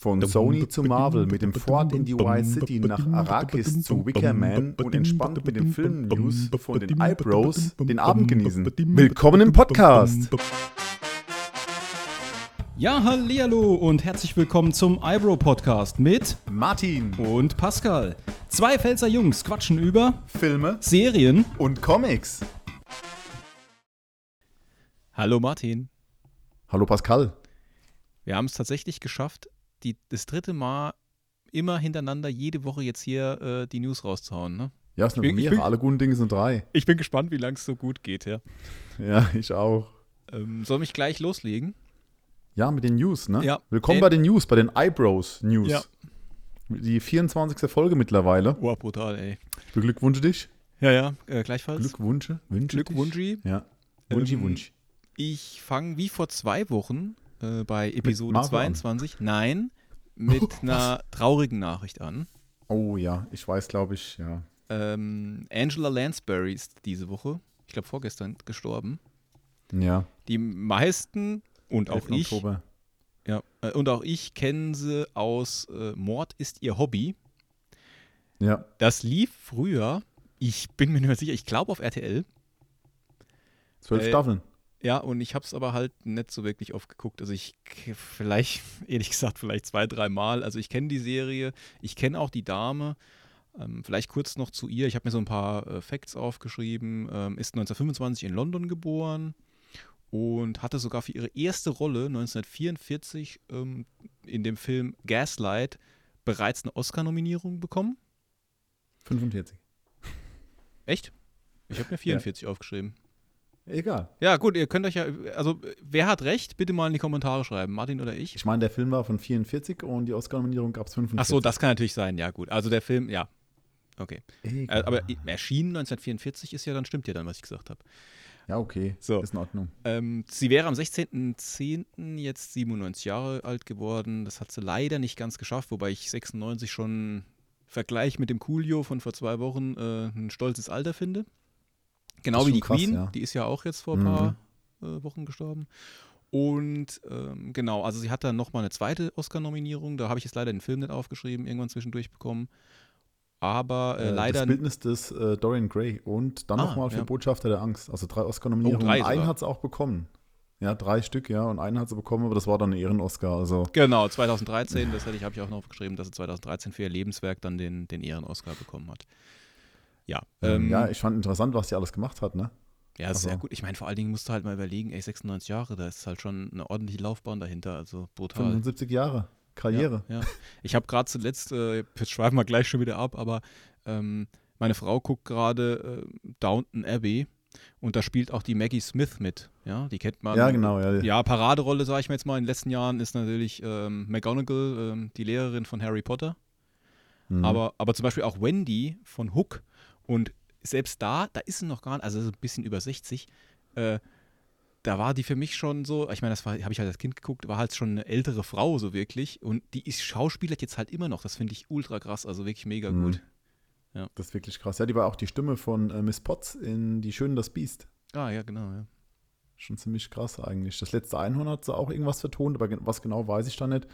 Von Sony zu Marvel, mit dem Ford in die White City nach Arrakis zu Wicker Man und entspannt mit den Film-News von den Eyebrows den Abend genießen. Willkommen im Podcast! Ja, hallihallo und herzlich willkommen zum Eyebrow Podcast mit Martin und Pascal. Zwei Pfälzer Jungs quatschen über Filme Serien und Comics. Hallo Martin. Hallo Pascal. Wir haben es tatsächlich geschafft, die, das dritte Mal immer hintereinander jede Woche jetzt hier äh, die News rauszuhauen, ne? Ja, ist eine bin- Premiere. bin- Alle guten Dinge sind drei. Ich bin gespannt, wie lange es so gut geht, ja. Ja, ich auch. Ähm, soll mich gleich loslegen? Ja, mit den News, ne? Ja. Willkommen Äh, bei den News, bei den Eyebrows News. Ja. Die 24. Folge mittlerweile. Wow, brutal, ey. Ich beglückwünsche dich. Ja, ja, äh, gleichfalls. Glückwünsche. Wünsche Glückwunschi. dich. Ja. Wunschi, Ähm, Wunsch. Ich fange wie vor zwei Wochen äh, bei Episode Marvel an. 22, nein, mit einer traurigen Nachricht an. Oh ja, ich weiß, glaube ich, ja. Ähm, Angela Lansbury ist diese Woche, ich glaube vorgestern, gestorben. Ja, Die meisten und auch 11. ich, Oktober. ja, äh, und auch ich kennen sie aus äh, Mord ist ihr Hobby. Ja, Das lief früher, ich bin mir nicht mehr sicher, ich glaube auf RTL. zwölf Äh, Staffeln. Ja, und ich habe es aber halt nicht so wirklich oft geguckt. Also ich vielleicht, ehrlich gesagt, vielleicht zwei, dreimal. Also ich kenne die Serie, ich kenne auch die Dame. Ähm, vielleicht kurz noch zu ihr. Ich habe mir so ein paar äh, Facts aufgeschrieben. Ähm, ist 1925 in London geboren und hatte sogar für ihre erste Rolle 1944 ähm, in dem Film Gaslight bereits eine Oscar-Nominierung bekommen. 45. Echt? Ich habe mir 44 aufgeschrieben. Egal. Ja, gut, ihr könnt euch ja, also wer hat recht? Bitte mal in die Kommentare schreiben, Martin oder ich. Ich meine, der Film war von 44 und die Oscar-Nominierung gab es 45. Ach so, das kann natürlich sein, ja, gut. Also der Film, ja. Okay. Äh, Egal. aber i- erschienen 1944 ist ja, dann stimmt ja dann, was ich gesagt habe. ja, okay. So. Ist in Ordnung. Ähm, sie wäre am 16.10. jetzt 97 Jahre alt geworden. Das hat sie leider nicht ganz geschafft, wobei ich 96 schon im Vergleich mit dem Coolio von vor zwei Wochen äh, ein stolzes Alter finde. Genau wie die krass, Queen, ja. die ist ja auch jetzt vor ein Mhm. paar äh, Wochen gestorben. Und ähm, genau, also sie hat dann nochmal eine zweite Oscar-Nominierung. Da habe ich jetzt leider den Film nicht aufgeschrieben, irgendwann zwischendurch bekommen. Aber äh, Äh, leider. Das Bildnis des äh, Dorian Gray und dann Ah, nochmal für ja. Botschafter der Angst. Also drei Oscar-Nominierungen. Oh, drei und einen hat sie auch bekommen. Ja, drei Stück, ja. Und einen hat sie bekommen, aber das war dann ein Ehren-Oscar. Also, Genau, 2013, das hätte ich, habe ich auch noch aufgeschrieben, dass sie 2013 für ihr Lebenswerk dann den, den Ehren-Oscar bekommen hat. Ja, ähm, ja, ich fand interessant, was sie alles gemacht hat, ne? ja, ist sehr also- gut. Ich meine, vor allen Dingen musst du halt mal überlegen, ey, 96 Jahre, da ist halt schon eine ordentliche Laufbahn dahinter, also brutal. 75 Jahre. Karriere. Ja, ja. Ich habe gerade zuletzt, äh, jetzt schweifen wir gleich schon wieder ab, aber ähm, meine Frau guckt gerade äh, Downton Abbey und da spielt auch die Maggie Smith mit. Ja, die kennt man. Ja, genau. Ja, Ja, Paraderolle, sage ich mir jetzt mal, in den letzten Jahren ist natürlich ähm, McGonagall, ähm, die Lehrerin von Harry Potter. Mhm. Aber, aber zum Beispiel auch Wendy von Hook. Und selbst da, da ist sie noch gar nicht, also so ein bisschen über 60, äh, da war die für mich schon so, ich meine, das habe ich halt als Kind geguckt, war halt schon eine ältere Frau so wirklich. Und die ist schauspielert jetzt halt immer noch. Das finde ich ultra krass, also wirklich mega Mhm. gut. Das ist wirklich krass. Ja, die war auch die Stimme von äh, Miss Potts in Die Schöne das Biest. Ah, ja, genau, ja. Schon ziemlich krass eigentlich. Das letzte Einhorn hat sie auch irgendwas vertont, aber was genau weiß ich da nicht.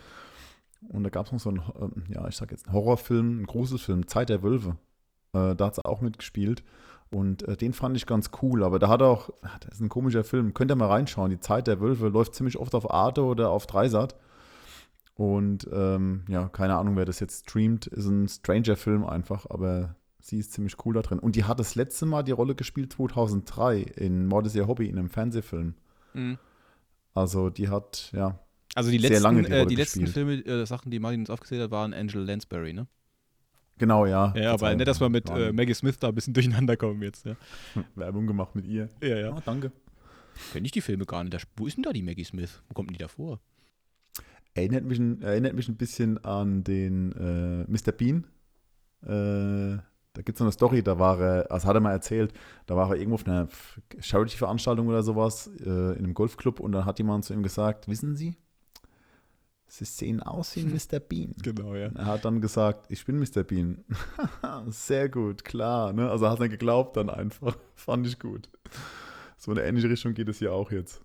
Und da gab es noch so einen, ähm, ja, ich sag jetzt einen Horrorfilm, einen Gruselfilm, Zeit der Wölfe. Äh, da hat sie auch mitgespielt. Und äh, den fand ich ganz cool. Aber da hat er auch, ah, das ist ein komischer Film, könnt ihr mal reinschauen. Die Zeit der Wölfe läuft ziemlich oft auf Arte oder auf Dreisat. Und ähm, ja, keine Ahnung, wer das jetzt streamt, ist ein Stranger-Film einfach, aber sie ist ziemlich cool da drin. Und die hat das letzte Mal die Rolle gespielt 2003 in Mord ist ihr Hobby, in einem Fernsehfilm. Mhm. Also die hat, ja, Also die Sehr letzten, lange die äh, die letzten. Filme, äh, Sachen, die Martin uns aufgezählt hat, waren Angela Lansbury, ne? Genau, ja. Ja, aber nicht, dass wir mit äh, Maggie Smith da ein bisschen durcheinander kommen jetzt, ja. Werbung gemacht mit ihr. Ja, ja. Ah, danke. Kenne ich die Filme gar nicht. Wo ist denn da die Maggie Smith? Wo kommt denn die da vor? Erinnert mich, ein- erinnert mich ein bisschen an den äh, Mr. Bean. Äh, da gibt es so eine Story, da war er, also hat er mal erzählt, da war er irgendwo auf einer Charity-Veranstaltung oder sowas, äh, in einem Golfclub und dann hat jemand zu ihm gesagt, wissen Sie, Sie sehen aus wie Mr. Bean. Genau, ja. Er hat dann gesagt, ich bin Mr. Bean. Sehr gut, klar. Ne? Also hat er geglaubt dann einfach. Fand ich gut. So in eine ähnliche Richtung geht es hier auch jetzt.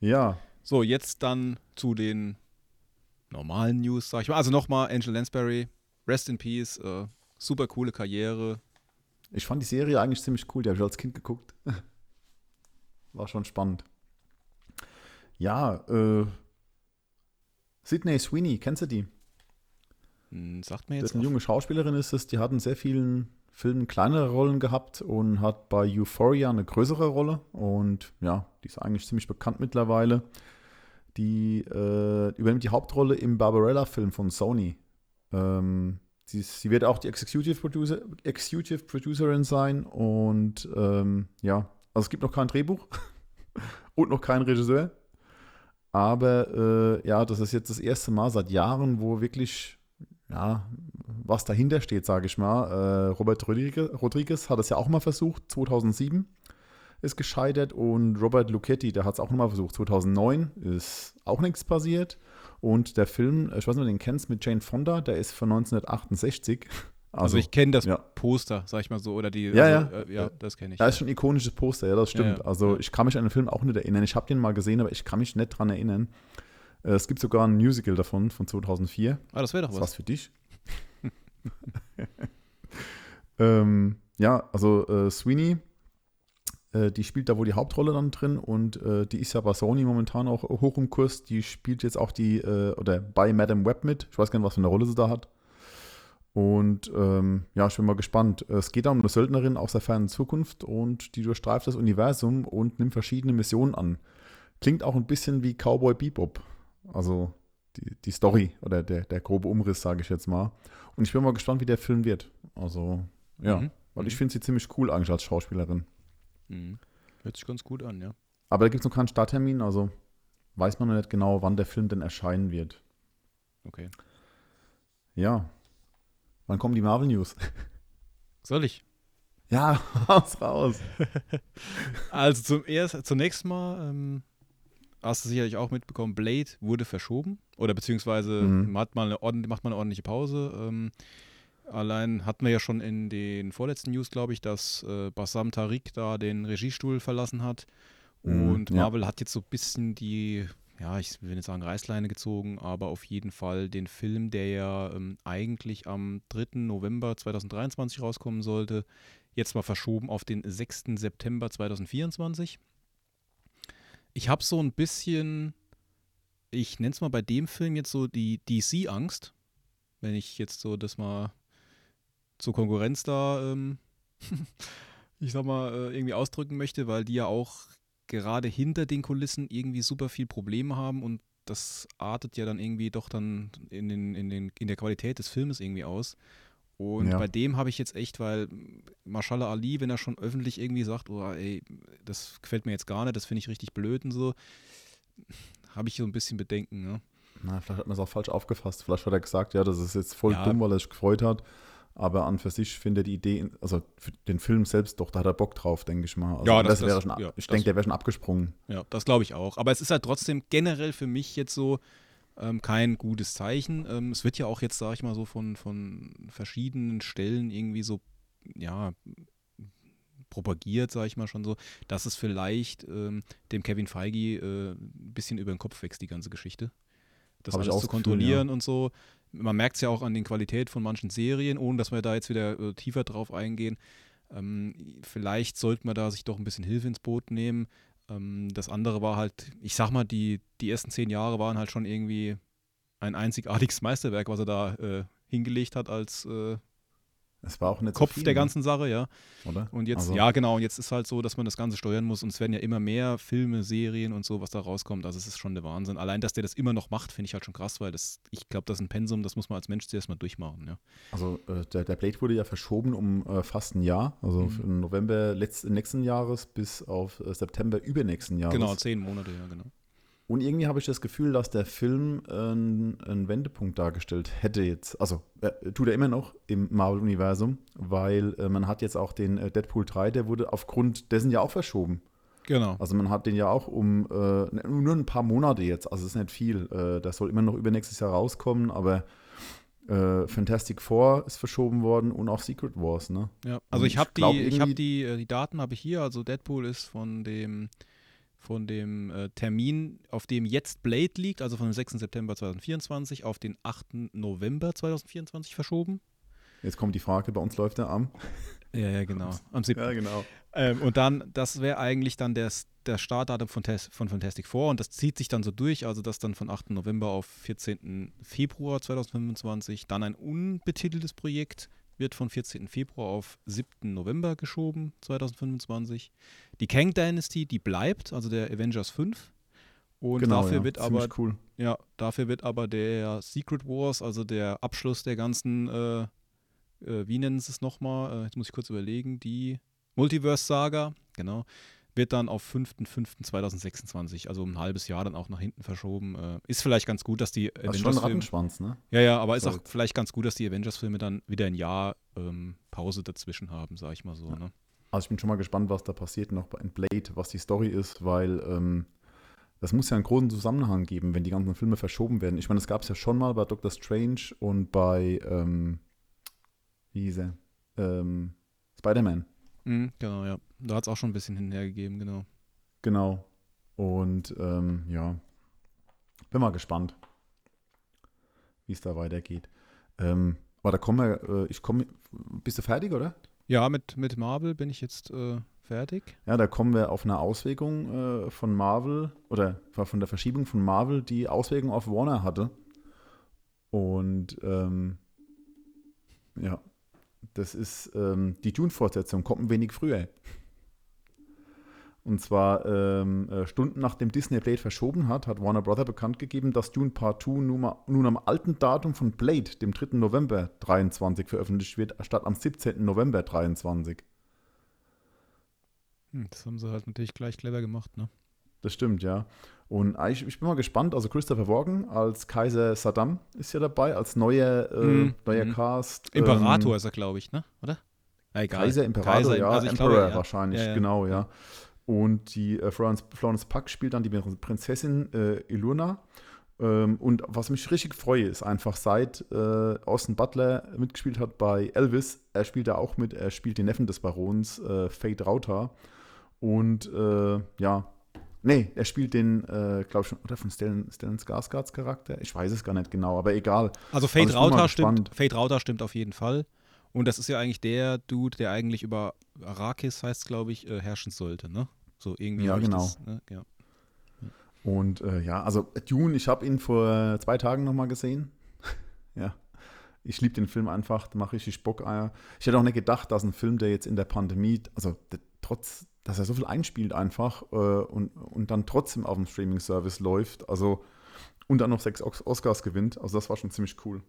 Ja, So, jetzt dann zu den normalen News, sag ich mal. Also nochmal, Angel Lansbury, Rest in Peace, äh, super coole Karriere. Ich fand die Serie eigentlich ziemlich cool, die habe ich als Kind geguckt. War schon spannend. Ja, äh, Sydney Sweeney, kennst du die? Hm, sagt mir Das jetzt ist eine junge Schauspielerin, ist es. Die hat in sehr vielen Filmen kleinere Rollen gehabt und hat bei Euphoria eine größere Rolle. Und ja, die ist eigentlich ziemlich bekannt mittlerweile. Die äh, übernimmt die Hauptrolle im Barbarella-Film von Sony. Ähm, sie, ist- sie wird auch die Executive, Producer, Executive Producerin sein. Und ähm, ja, also es gibt noch kein Drehbuch und noch keinen Regisseur. Aber äh, ja, das ist jetzt das erste Mal seit Jahren, wo wirklich ja, was dahinter steht, sage ich mal. Äh, Robert Rodriguez, hat es ja auch mal versucht, 2007 ist gescheitert und Robert Luchetti, der hat es auch nochmal versucht, 2009 ist auch nichts passiert und der Film, ich weiß nicht, ob du den kennst, mit Jane Fonda, der ist von 1968. Also, ich kenne das ja. Poster, sag ich mal so, oder die. Ja, also, ja. Äh, ja, das kenne ich. Ja, ist schon ein ikonisches Poster, ja, das stimmt. Ja. Also ich kann mich an den Film auch nicht erinnern. Ich habe den mal gesehen, aber ich kann mich nicht dran erinnern. Äh, Es gibt sogar ein Musical davon, von 2004. ah, das wäre doch was. was für dich. ähm, ja, also äh, Sweeney, äh, die spielt da wohl die Hauptrolle dann drin und äh, die ist ja bei Sony momentan auch hoch im Kurs. Die spielt jetzt auch die, äh, oder bei Madame Web mit. Ich weiß gar nicht, was für eine Rolle sie da hat. Und ähm, ja, ich bin mal gespannt. Es geht da um eine Söldnerin aus der fernen Zukunft und die durchstreift das Universum und nimmt verschiedene Missionen an. Klingt auch ein bisschen wie Cowboy Bebop. Also die, die Story oder der, der grobe Umriss, sage ich jetzt mal. Und ich bin mal gespannt, wie der Film wird. Also, ja. Mhm. Weil ich Mhm. finde sie ziemlich cool eigentlich als Schauspielerin. Mhm. Hört sich ganz gut an, ja. Aber da gibt es noch keinen Starttermin, also weiß man noch nicht genau, wann der Film denn erscheinen wird. Okay. Ja. Wann kommen die Marvel News? Soll ich? Ja, raus, raus. Also zum erst, zunächst mal ähm, hast du sicherlich auch mitbekommen, Blade wurde verschoben oder beziehungsweise Mhm. man hat mal eine ordentlich, macht mal eine ordentliche Pause. Ähm, allein hatten wir ja schon in den vorletzten News, glaube ich, dass äh, Bassam Tariq da den Regiestuhl verlassen hat Mhm, und ja. Marvel hat jetzt so ein bisschen die, ja, ich will nicht sagen Reißleine gezogen, aber auf jeden Fall den Film, der ja ähm, eigentlich am 3. November 2023 rauskommen sollte, jetzt mal verschoben auf den 6. September 2024. Ich habe so ein bisschen, ich nenne es mal bei dem Film jetzt so die DC-Angst, wenn ich jetzt so das mal zur Konkurrenz da, ähm, ich sag mal, äh, irgendwie ausdrücken möchte, weil die ja auch gerade hinter den Kulissen irgendwie super viel Probleme haben und das artet ja dann irgendwie doch dann in, den, in, den, in der Qualität des Filmes irgendwie aus. Und Ja. bei dem habe ich jetzt echt, weil Mashallah Ali, wenn er schon öffentlich irgendwie sagt, oh, ey, das gefällt mir jetzt gar nicht, das finde ich richtig blöd und so, habe ich so ein bisschen Bedenken. Ne? Na, vielleicht hat man es auch falsch aufgefasst. Vielleicht hat er gesagt, ja, das ist jetzt voll Ja. dumm, weil er sich gefreut hat. Aber an für sich finde die Idee, also für den Film selbst doch, da hat er Bock drauf, denke ich mal. Also Ja, das, das- wäre schon, ja, ich denke, der wäre schon abgesprungen. Ja, das glaube ich auch. Aber es ist halt trotzdem generell für mich jetzt so ähm, kein gutes Zeichen. Ähm, es wird ja auch jetzt, sage ich mal so, von, von verschiedenen Stellen irgendwie so, ja, propagiert, sage ich mal schon so, dass es vielleicht ähm, dem Kevin Feige äh, ein bisschen über den Kopf wächst, die ganze Geschichte. Das Hab alles zu das Gefühl, kontrollieren und so. Man merkt es ja auch an den Qualität von manchen Serien, ohne dass wir da jetzt wieder äh, tiefer drauf eingehen. Ähm, vielleicht sollte man da sich doch ein bisschen Hilfe ins Boot nehmen. Ähm, das andere war halt, ich sag mal, die, die ersten zehn Jahre waren halt schon irgendwie ein einzigartiges Meisterwerk, was er da äh, hingelegt hat als äh, Es war auch nicht Kopf viel, der ne? ganzen Sache, ja. oder? Und jetzt, Also- ja genau, und jetzt ist halt so, dass man das Ganze steuern muss und es werden ja immer mehr Filme, Serien und so, was da rauskommt. Also es ist schon der Wahnsinn. Allein, dass der das immer noch macht, finde ich halt schon krass, weil das, ich glaube, das ist ein Pensum, das muss man als Mensch zuerst mal durchmachen, ja. Also äh, der, der Blade wurde ja verschoben um äh, fast ein Jahr, also Mhm. von November letzten, nächsten Jahres bis auf äh, September übernächsten Jahres. Genau, zehn Monate, ja, genau. Und irgendwie habe ich das Gefühl, dass der Film einen, einen Wendepunkt dargestellt hätte jetzt. Also äh, tut er immer noch im Marvel-Universum, weil äh, man hat jetzt auch den äh, Deadpool 3, der wurde aufgrund dessen ja auch verschoben. Genau. Also man hat den ja auch um äh, nur ein paar Monate jetzt, also es ist nicht viel. Äh, das soll immer noch übernächstes Jahr rauskommen, aber äh, Fantastic Four ist verschoben worden und auch Secret Wars, ne? Ja, also Und ich habe die, ich irgendwie- die, die Daten habe ich hier. Also Deadpool ist von dem von dem äh, Termin, auf dem jetzt Blade liegt, also von dem 6. September 2024 auf den 8. November 2024 verschoben. Jetzt kommt die Frage, bei uns läuft der am. Ja, ja, genau. Am 7. Ja, genau. Ähm, und dann, das wäre eigentlich dann der, der Startdatum von, Tes- von Fantastic Four und das zieht sich dann so durch, also das dann von 8. November auf 14. Februar 2025. Dann ein unbetiteltes Projekt wird von 14. Februar auf 7. November geschoben 2025. Die Kang Dynasty, die bleibt, also der Avengers 5. Und genau, dafür ja. wird Ziemlich aber cool. ja, dafür wird aber der Secret Wars, also der Abschluss der ganzen, äh, äh, wie nennen sie es nochmal? Äh, jetzt muss ich kurz überlegen, die Multiverse-Saga, genau, wird dann auf 5.5.2026, also um ein halbes Jahr dann auch nach hinten verschoben. Äh, ist vielleicht ganz gut, dass die Das ist schon ein Avengers-Filme. Rattenschwanz, ne? Ja, ja, aber ist auch vielleicht ganz gut, dass die Avengers-Filme dann wieder ein Jahr ähm, Pause dazwischen haben, sag ich mal so. Ja. Ne? Also ich bin schon mal gespannt, was da passiert noch bei in Blade, was die Story ist, weil ähm, das muss ja einen großen Zusammenhang geben, wenn die ganzen Filme verschoben werden. Ich meine, das gab es ja schon mal bei Doctor Strange und bei, ähm, wie hieß er? Ähm, Spider-Man. Mhm, genau, ja. Da hat es auch schon ein bisschen hinhergegeben, genau. Genau. Und ähm, ja, bin mal gespannt, wie es da weitergeht. Ähm, aber da kommen wir, äh, ich komme, bist du fertig, oder? Ja, mit, mit Marvel bin ich jetzt äh, fertig. Ja, da kommen wir auf eine Auswirkung äh, von Marvel oder von der Verschiebung von Marvel, die Auswirkung auf Warner hatte. Und ähm, ja, das ist ähm, die Dune-Fortsetzung, kommt ein wenig früher. Und zwar ähm, äh, Stunden nachdem Disney Blade verschoben hat, hat Warner Brother bekannt gegeben, dass Dune Part 2 nun, nun am alten Datum von Blade, dem 3. November 23, veröffentlicht wird, statt am 17. November 23. Hm, das haben sie halt natürlich gleich clever gemacht, ne? Das stimmt, ja. Und ich, ich bin mal gespannt. Also Christopher Walken als Kaiser Saddam ist ja dabei, als neuer, äh, Mhm, neuer mhm. Cast. Imperator Ähm, ist er, glaube ich, ne? Oder? Na, egal. Kaiser, Imperator, Kaiser, ja. also Emperor glaube, ja. wahrscheinlich, Ja, ja. genau, ja. Und die äh, Florence, Florence Puck spielt dann die Prinzessin äh, Iluna. Ähm, und was mich richtig freue, ist einfach, seit äh, Austin Butler mitgespielt hat bei Elvis, er spielt da auch mit, er spielt den Neffen des Barons, äh, Fate Rauta. Und äh, ja, nee, er spielt den, äh, glaube ich, schon, oder von Stellan, Stellan Skarsgards Charakter. Ich weiß es gar nicht genau, aber egal. Also Fate Also Rauter stimmt. Fate Rauter stimmt auf jeden Fall. Und das ist ja eigentlich der Dude, der eigentlich über Arrakis heißt, glaube ich, äh, herrschen sollte, ne? So irgendwie. Ja, genau. Das, ne? ja. Und äh, ja, also Dune, ich habe ihn vor zwei Tagen nochmal gesehen. ja, ich liebe den Film einfach, da mache ich richtig Bock. Ich hätte auch nicht gedacht, dass ein Film, der jetzt in der Pandemie, also der, trotz, dass er so viel einspielt einfach äh, und, und dann trotzdem auf dem Streaming-Service läuft, also und dann noch sechs Os- Oscars gewinnt, also das war schon ziemlich cool.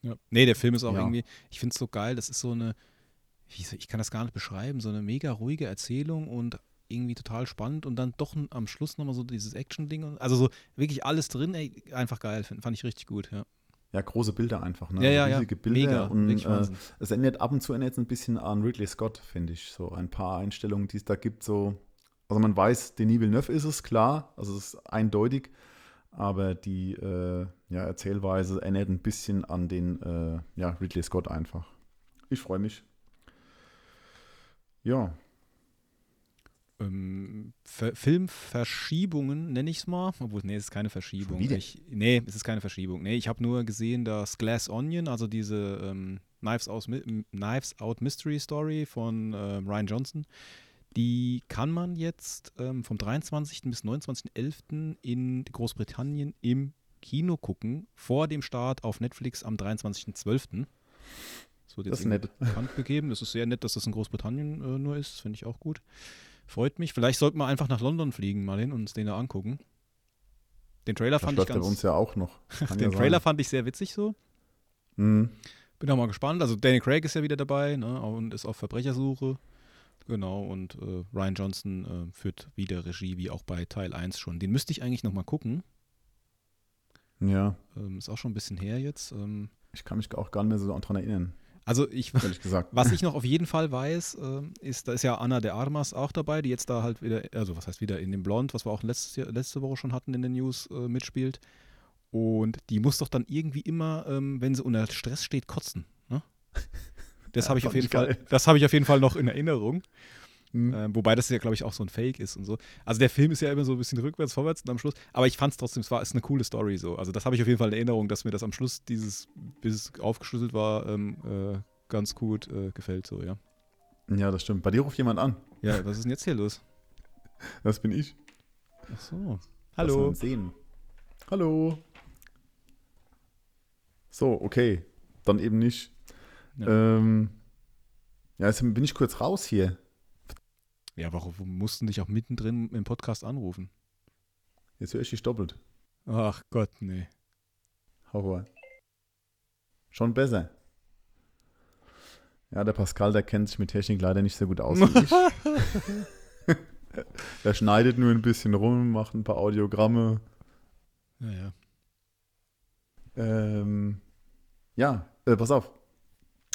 Ja. Nee, der Film ist auch Ja. irgendwie, ich finde es so geil, das ist so eine, ich kann das gar nicht beschreiben, so eine mega ruhige Erzählung und irgendwie total spannend und dann doch am Schluss nochmal so dieses Action-Ding. Also so wirklich alles drin, ey, einfach geil, find, fand ich richtig gut, ja. Ja, große Bilder einfach, ne? Ja, ja, ja. riesige Bilder Mega, und äh, es erinnert ab und zu es ein bisschen an Ridley Scott, finde ich. So ein paar Einstellungen, die es da gibt, so. Also man weiß, Denis Villeneuve ist es, klar, also es ist eindeutig, aber die äh, ja, Erzählweise erinnert ein bisschen an den äh, ja, Ridley Scott einfach. Ich freue mich. Ja, ähm, Ver Filmverschiebungen, nenne ich es mal. Obwohl, nee, es ist keine Verschiebung. Ich, nee, es ist keine Verschiebung. Nee, ich habe nur gesehen, dass Glass Onion, also diese ähm, Knives, Out, Knives Out Mystery Story von ähm, Ryan Johnson, die kann man jetzt ähm, vom 23. bis 29.11. in Großbritannien im Kino gucken, vor dem Start auf Netflix am 23.12. Das wird das jetzt ist nett. bekannt gegeben. Das ist sehr nett, dass das in Großbritannien äh, nur ist. Finde ich auch gut. Freut mich. Vielleicht sollten wir einfach nach London fliegen, mal hin und uns den da angucken. Den Trailer Das fand ich ganz. uns ja auch noch. Den ja Trailer fand ich sehr witzig so. Mhm. Bin auch mal gespannt. Also Daniel Craig ist ja wieder dabei ne, und ist auf Verbrechersuche. Genau, und äh, Ryan Johnson äh, führt wieder Regie, wie auch bei Teil 1 schon. Den müsste ich eigentlich nochmal gucken. Ja, Ähm, ist auch schon ein bisschen her jetzt. Ähm, ich kann mich auch gar nicht mehr so daran erinnern, also ich. Was ich noch auf jeden Fall weiß, ähm, ist, da ist ja Anna de Armas auch dabei, die jetzt da halt wieder, also was heißt wieder in dem Blond, was wir auch letztes Jahr, letzte Woche schon hatten in den News, äh, mitspielt. Und die muss doch dann irgendwie immer, ähm, wenn sie unter Stress steht, kotzen. Ne? Das Ja, habe ich auf jeden ich Fall, geil. das habe ich auf jeden Fall noch in Erinnerung. Mhm. Äh, wobei das ja, glaube ich, auch so ein Fake ist und so. Also der Film ist ja immer so ein bisschen rückwärts, vorwärts und am Schluss. Aber ich fand es trotzdem, es war ist eine coole Story so. Also das habe ich auf jeden Fall in Erinnerung, dass mir das am Schluss dieses, bis es aufgeschlüsselt war, ähm, äh, ganz gut äh, gefällt so, ja. Ja, das stimmt. Bei dir ruft jemand an. Ja, was ist denn jetzt hier los? Das bin ich. Ach so. Hallo. Sehen. Hallo. So, okay. Dann eben nicht. Ja, ähm, ja jetzt bin ich kurz raus hier. Ja, warum mussten dich auch mittendrin im Podcast anrufen? Jetzt höre ich dich doppelt. Ach Gott, nee. Horror. Schon besser. Ja, der Pascal, der kennt sich mit Technik leider nicht so gut aus wie ich. der schneidet nur ein bisschen rum, macht ein paar Audiogramme. Ja, ja. Ähm, ja, äh, pass auf.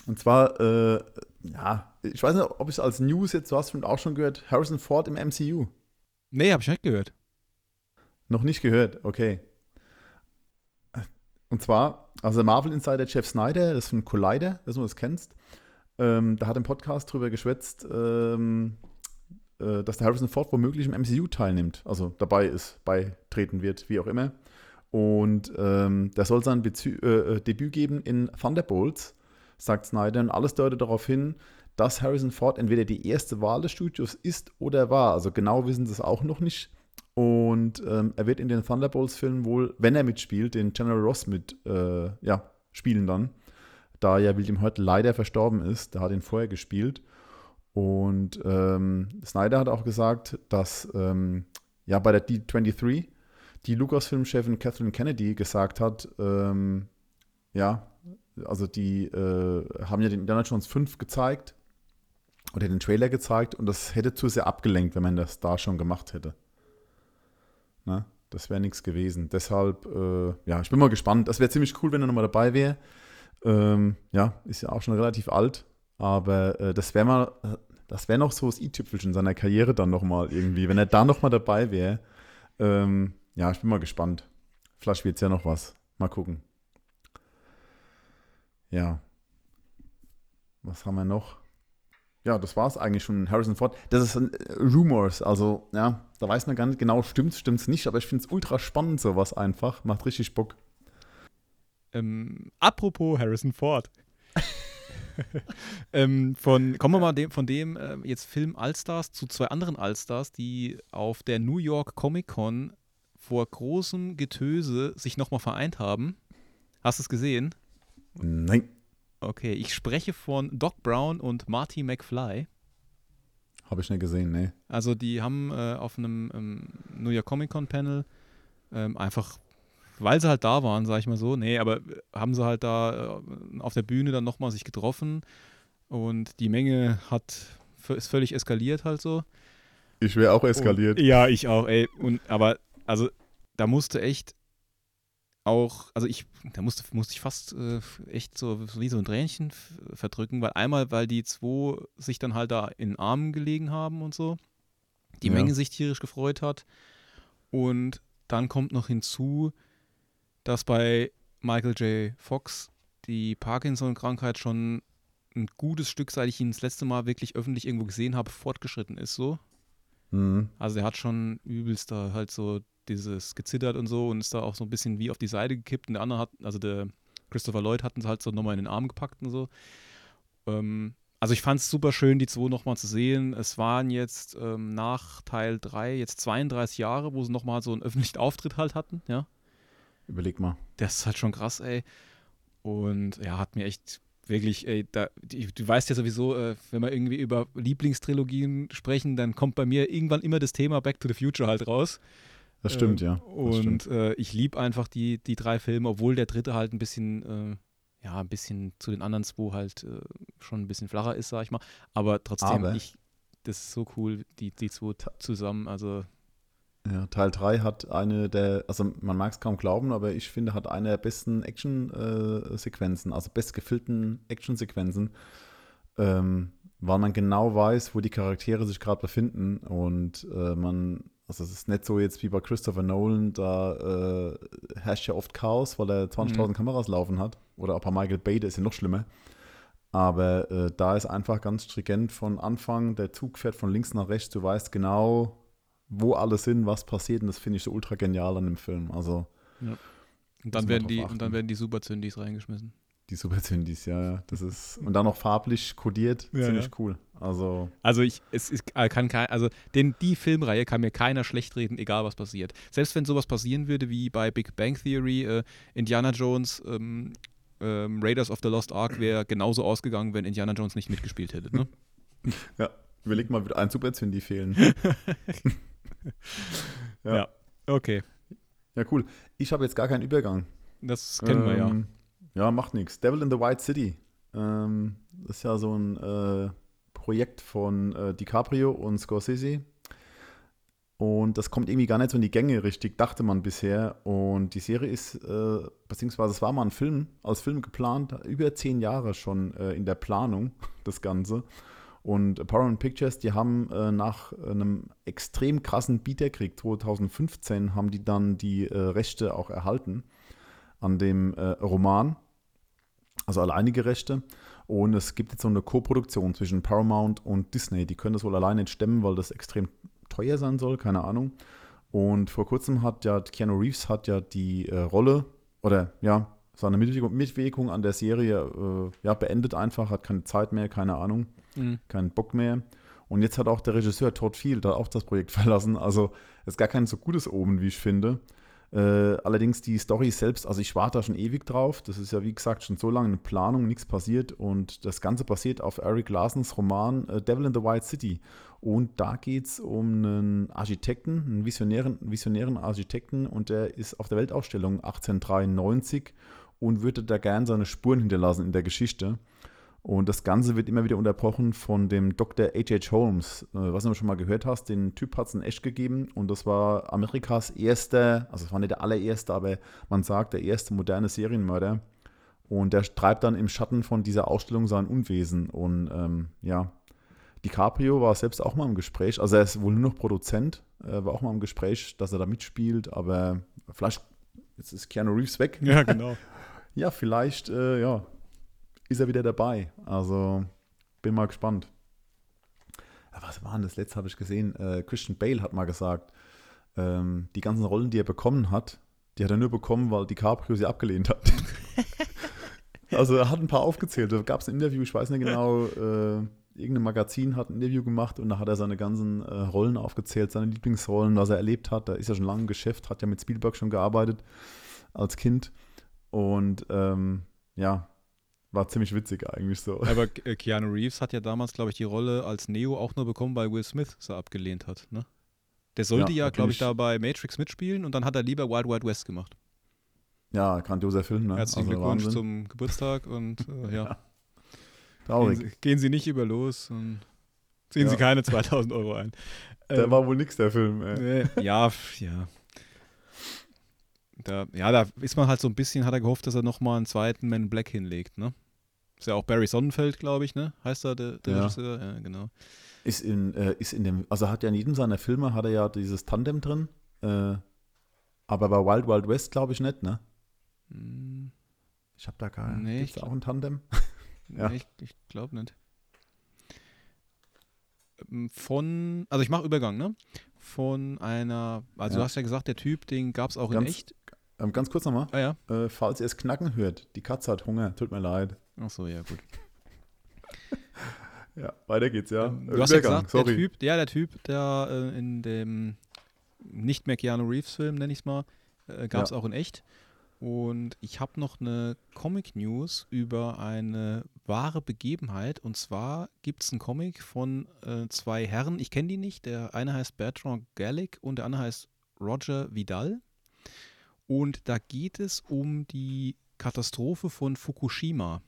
Und zwar, äh, ja, ich weiß nicht, ob ich es als News jetzt, du hast schon auch schon gehört, Harrison Ford im MCU. Nee, hab ich nicht gehört. Noch nicht gehört, okay. Und zwar, also Marvel Insider Jeff Snyder, das ist von Collider, dass du das kennst, ähm, da hat im Podcast drüber geschwätzt, ähm, äh, dass der Harrison Ford womöglich im MCU teilnimmt, also dabei ist, beitreten wird, wie auch immer. Und ähm, der soll sein Bezü äh, äh, Debüt geben in Thunderbolts, sagt Snyder. Und alles deutet darauf hin, dass Harrison Ford entweder die erste Wahl des Studios ist oder war. Also genau wissen sie es auch noch nicht. Und ähm, er wird in den Thunderbolts-Filmen wohl, wenn er mitspielt, den General Ross mit äh, ja, spielen dann. Da ja William Hurt leider verstorben ist, der hat ihn vorher gespielt. Und ähm, Snyder hat auch gesagt, dass ähm, ja bei der D23 die Lucasfilm-Chefin Kathleen Kennedy gesagt hat, ähm, ja, also die äh, haben ja den Indiana Jones 5 gezeigt oder den Trailer gezeigt und das hätte zu sehr abgelenkt, wenn man das da schon gemacht hätte. Na, das wäre nichts gewesen. Deshalb, äh, ja, ich bin mal gespannt. Das wäre ziemlich cool, wenn er nochmal dabei wäre. Ähm, ja, ist ja auch schon relativ alt, aber äh, das wäre mal, das wäre noch so das i-Tüpfelchen seiner Karriere dann nochmal irgendwie, wenn er da nochmal dabei wäre. Ähm, ja, ich bin mal gespannt. Vielleicht wird es ja noch was. Mal gucken. Ja. Was haben wir noch? Ja, das war es eigentlich schon. Harrison Ford. Das ist äh, Rumors. Also, ja, da weiß man gar nicht genau, stimmt's, stimmt's nicht. Aber ich finde es ultra spannend, sowas einfach. Macht richtig Bock. Ähm, apropos Harrison Ford. ähm, von, kommen wir mal dem, von dem äh, jetzt Film Allstars zu zwei anderen Allstars, die auf der New York Comic Con vor großem Getöse sich nochmal vereint haben. Hast du es gesehen? Nein. Okay, ich spreche von Doc Brown und Marty McFly. Habe ich nicht gesehen, ne. Also die haben äh, auf einem ähm, New York Comic Con Panel ähm, einfach, weil sie halt da waren, sag ich mal so, nee, aber haben sie halt da äh, auf der Bühne dann nochmal sich getroffen und die Menge hat ist völlig eskaliert halt so. Ich wäre auch eskaliert. Und, ja, ich auch, ey. Und, aber also da musste echt auch, also ich, da musste, musste ich fast äh, echt so wie so ein Tränchen verdrücken, weil einmal, weil die zwei sich dann halt da in den Armen gelegen haben und so, die ja. Menge sich tierisch gefreut hat. Und dann kommt noch hinzu, dass bei Michael J. Fox die Parkinson-Krankheit schon ein gutes Stück, seit ich ihn das letzte Mal wirklich öffentlich irgendwo gesehen habe, fortgeschritten ist so. Mhm. Also er hat schon übelst da halt so dieses gezittert und so und ist da auch so ein bisschen wie auf die Seite gekippt und der andere hat, also der Christopher Lloyd hatten sie halt so nochmal in den Arm gepackt und so. Ähm, also ich fand es super schön, die zwei nochmal zu sehen. Es waren jetzt ähm, nach Teil 3 jetzt 32 Jahre, wo sie nochmal so einen öffentlichen Auftritt halt hatten, ja. Überleg mal. Das ist halt schon krass, ey. Und ja, hat mir echt wirklich, ey, da, die, du weißt ja sowieso, äh, wenn wir irgendwie über Lieblingstrilogien sprechen, dann kommt bei mir irgendwann immer das Thema Back to the Future halt raus. Das stimmt, äh, ja. Das und stimmt. Äh, ich liebe einfach die, die drei Filme, obwohl der dritte halt ein bisschen, äh, ja, ein bisschen zu den anderen zwei halt äh, schon ein bisschen flacher ist, sag ich mal. Aber trotzdem, Aber ich, das ist so cool, die, die zwei zusammen, also ja, Teil 3 hat eine der, also man mag es kaum glauben, aber ich finde, hat eine der besten Action-Sequenzen, also bestgefilmten Action-Sequenzen, ähm, weil man genau weiß, wo die Charaktere sich gerade befinden und äh, man, also es ist nicht so jetzt wie bei Christopher Nolan, da äh, herrscht ja oft Chaos, weil er 20.000 mhm. Kameras laufen hat oder auch bei Michael Bay, der ist ja noch schlimmer. Aber äh, da ist einfach ganz stringent von Anfang, der Zug fährt von links nach rechts, du weißt genau, wo alles sind, was passiert und das finde ich so ultra genial an dem Film. Also ja. und, dann werden die, und dann werden die Superzündis reingeschmissen. Die Superzündis, ja, ja. Das ist, und dann noch farblich kodiert, ja, ziemlich ja. cool. Also, also ich, es ist, äh, kann kein, also den, die Filmreihe kann mir keiner schlecht reden, egal was passiert. Selbst wenn sowas passieren würde wie bei Big Bang Theory, äh, Indiana Jones, ähm, ähm, Raiders of the Lost Ark wäre genauso ausgegangen, wenn Indiana Jones nicht mitgespielt hätte. Ne? ja, überleg mal, wird ein Superzündi fehlen. ja. ja, okay. Ja, cool. Ich habe jetzt gar keinen Übergang. Das kennen ähm, wir ja. Ja, macht nichts. Devil in the White City. Ähm, das ist ja so ein äh, Projekt von äh, DiCaprio und Scorsese. Und das kommt irgendwie gar nicht so in die Gänge richtig, dachte man bisher. Und die Serie ist, äh, beziehungsweise es war mal ein Film, als Film geplant, über zehn Jahre schon äh, in der Planung, das Ganze. Und Paramount Pictures, die haben äh, nach einem extrem krassen Bieterkrieg 2015, haben die dann die äh, Rechte auch erhalten an dem äh, Roman, also alleinige Rechte. Und es gibt jetzt so eine Co-Produktion zwischen Paramount und Disney. Die können das wohl alleine nicht stemmen, weil das extrem teuer sein soll, keine Ahnung. Und vor kurzem hat ja Keanu Reeves hat ja die äh, Rolle oder ja seine Mitwirkung, Mitwirkung an der Serie äh, ja beendet einfach, hat keine Zeit mehr, keine Ahnung, mhm. keinen Bock mehr. Und jetzt hat auch der Regisseur Todd Field auch das Projekt verlassen. Also ist gar kein so gutes Omen, wie ich finde. Äh, allerdings die Story selbst, also ich warte da schon ewig drauf. Das ist ja wie gesagt schon so lange eine Planung, nichts passiert. Und das Ganze basiert auf Eric Larsons Roman äh, Devil in the White City. Und da geht es um einen Architekten, einen visionären, visionären Architekten. Und der ist auf der Weltausstellung 1893 und würde da gern seine Spuren hinterlassen in der Geschichte. Und das Ganze wird immer wieder unterbrochen von dem Dr. H.H. Holmes. Äh, was du schon mal gehört hast, den Typ hat es in echt gegeben und das war Amerikas erster, also es war nicht der allererste, aber man sagt, der erste moderne Serienmörder. Und der treibt dann im Schatten von dieser Ausstellung sein Unwesen. Und ähm, ja, DiCaprio war selbst auch mal im Gespräch, also er ist wohl nur noch Produzent, äh, war auch mal im Gespräch, dass er da mitspielt, aber vielleicht, jetzt ist Keanu Reeves weg. Ja, genau. ja, vielleicht, äh, ja, ist er wieder dabei. Also bin mal gespannt. Was war denn das letzte, habe ich gesehen? Äh, Christian Bale hat mal gesagt, ähm, die ganzen Rollen, die er bekommen hat, die hat er nur bekommen, weil DiCaprio sie abgelehnt hat. also er hat ein paar aufgezählt. Da gab es ein Interview, ich weiß nicht genau, äh, irgendein Magazin hat ein Interview gemacht und da hat er seine ganzen äh, Rollen aufgezählt, seine Lieblingsrollen, was er erlebt hat. Da ist er schon lange im Geschäft, hat ja mit Spielberg schon gearbeitet als Kind. Und ähm, ja, war ziemlich witzig eigentlich so. Aber äh, Keanu Reeves hat ja damals, glaube ich, die Rolle als Neo auch nur bekommen, weil Will Smith sie abgelehnt hat. Ne? Der sollte ja, ja glaube ich, da bei Matrix mitspielen und dann hat er lieber Wild Wild West gemacht. Ja, grandioser Film. Ne? Herzlichen also Glückwunsch Wahnsinn. zum Geburtstag und äh, ja. Traurig. Gehen Sie, gehen Sie, nicht über los und ziehen ja. Sie keine 2000 Euro ein. Der ähm, war wohl nix, der Film. Ey. Ja, ja. Da, ja, da ist man halt so ein bisschen, hat er gehofft, dass er nochmal einen zweiten Man Black hinlegt, ne? Ist ja auch Barry Sonnenfeld, glaube ich, ne? Heißt er der, der ja. Regisseur? Ja, genau. Ist in, äh, ist in dem, also hat ja in jedem seiner Filme hat er ja dieses Tandem drin, äh, aber bei Wild Wild West glaube ich nicht, ne? Hm. Ich habe da gar nee, Gibt's auch ein Tandem? ja. Nee, ich, ich glaube nicht. Ähm, von, also ich mache Übergang, ne? Von einer, also ja. du hast ja gesagt, der Typ, den gab es auch ganz, in echt. Ähm, ganz kurz nochmal. Ah, ja. Äh, falls ihr es knacken hört, die Katze hat Hunger, tut mir leid. Ach so, ja, gut. ja, weiter geht's, ja. Ähm, du hast ja gesagt, sorry. der Typ, ja, der Typ, der äh, in dem nicht mehr Keanu Reeves-Film, nenne ich es mal, äh, gab es ja. auch in echt. Und ich habe noch eine Comic-News über eine wahre Begebenheit. Und zwar gibt es einen Comic von äh, zwei Herren. Ich kenne die nicht. Der eine heißt Bertrand Gallic und der andere heißt Roger Vidal. Und da geht es um die Katastrophe von Fukushima.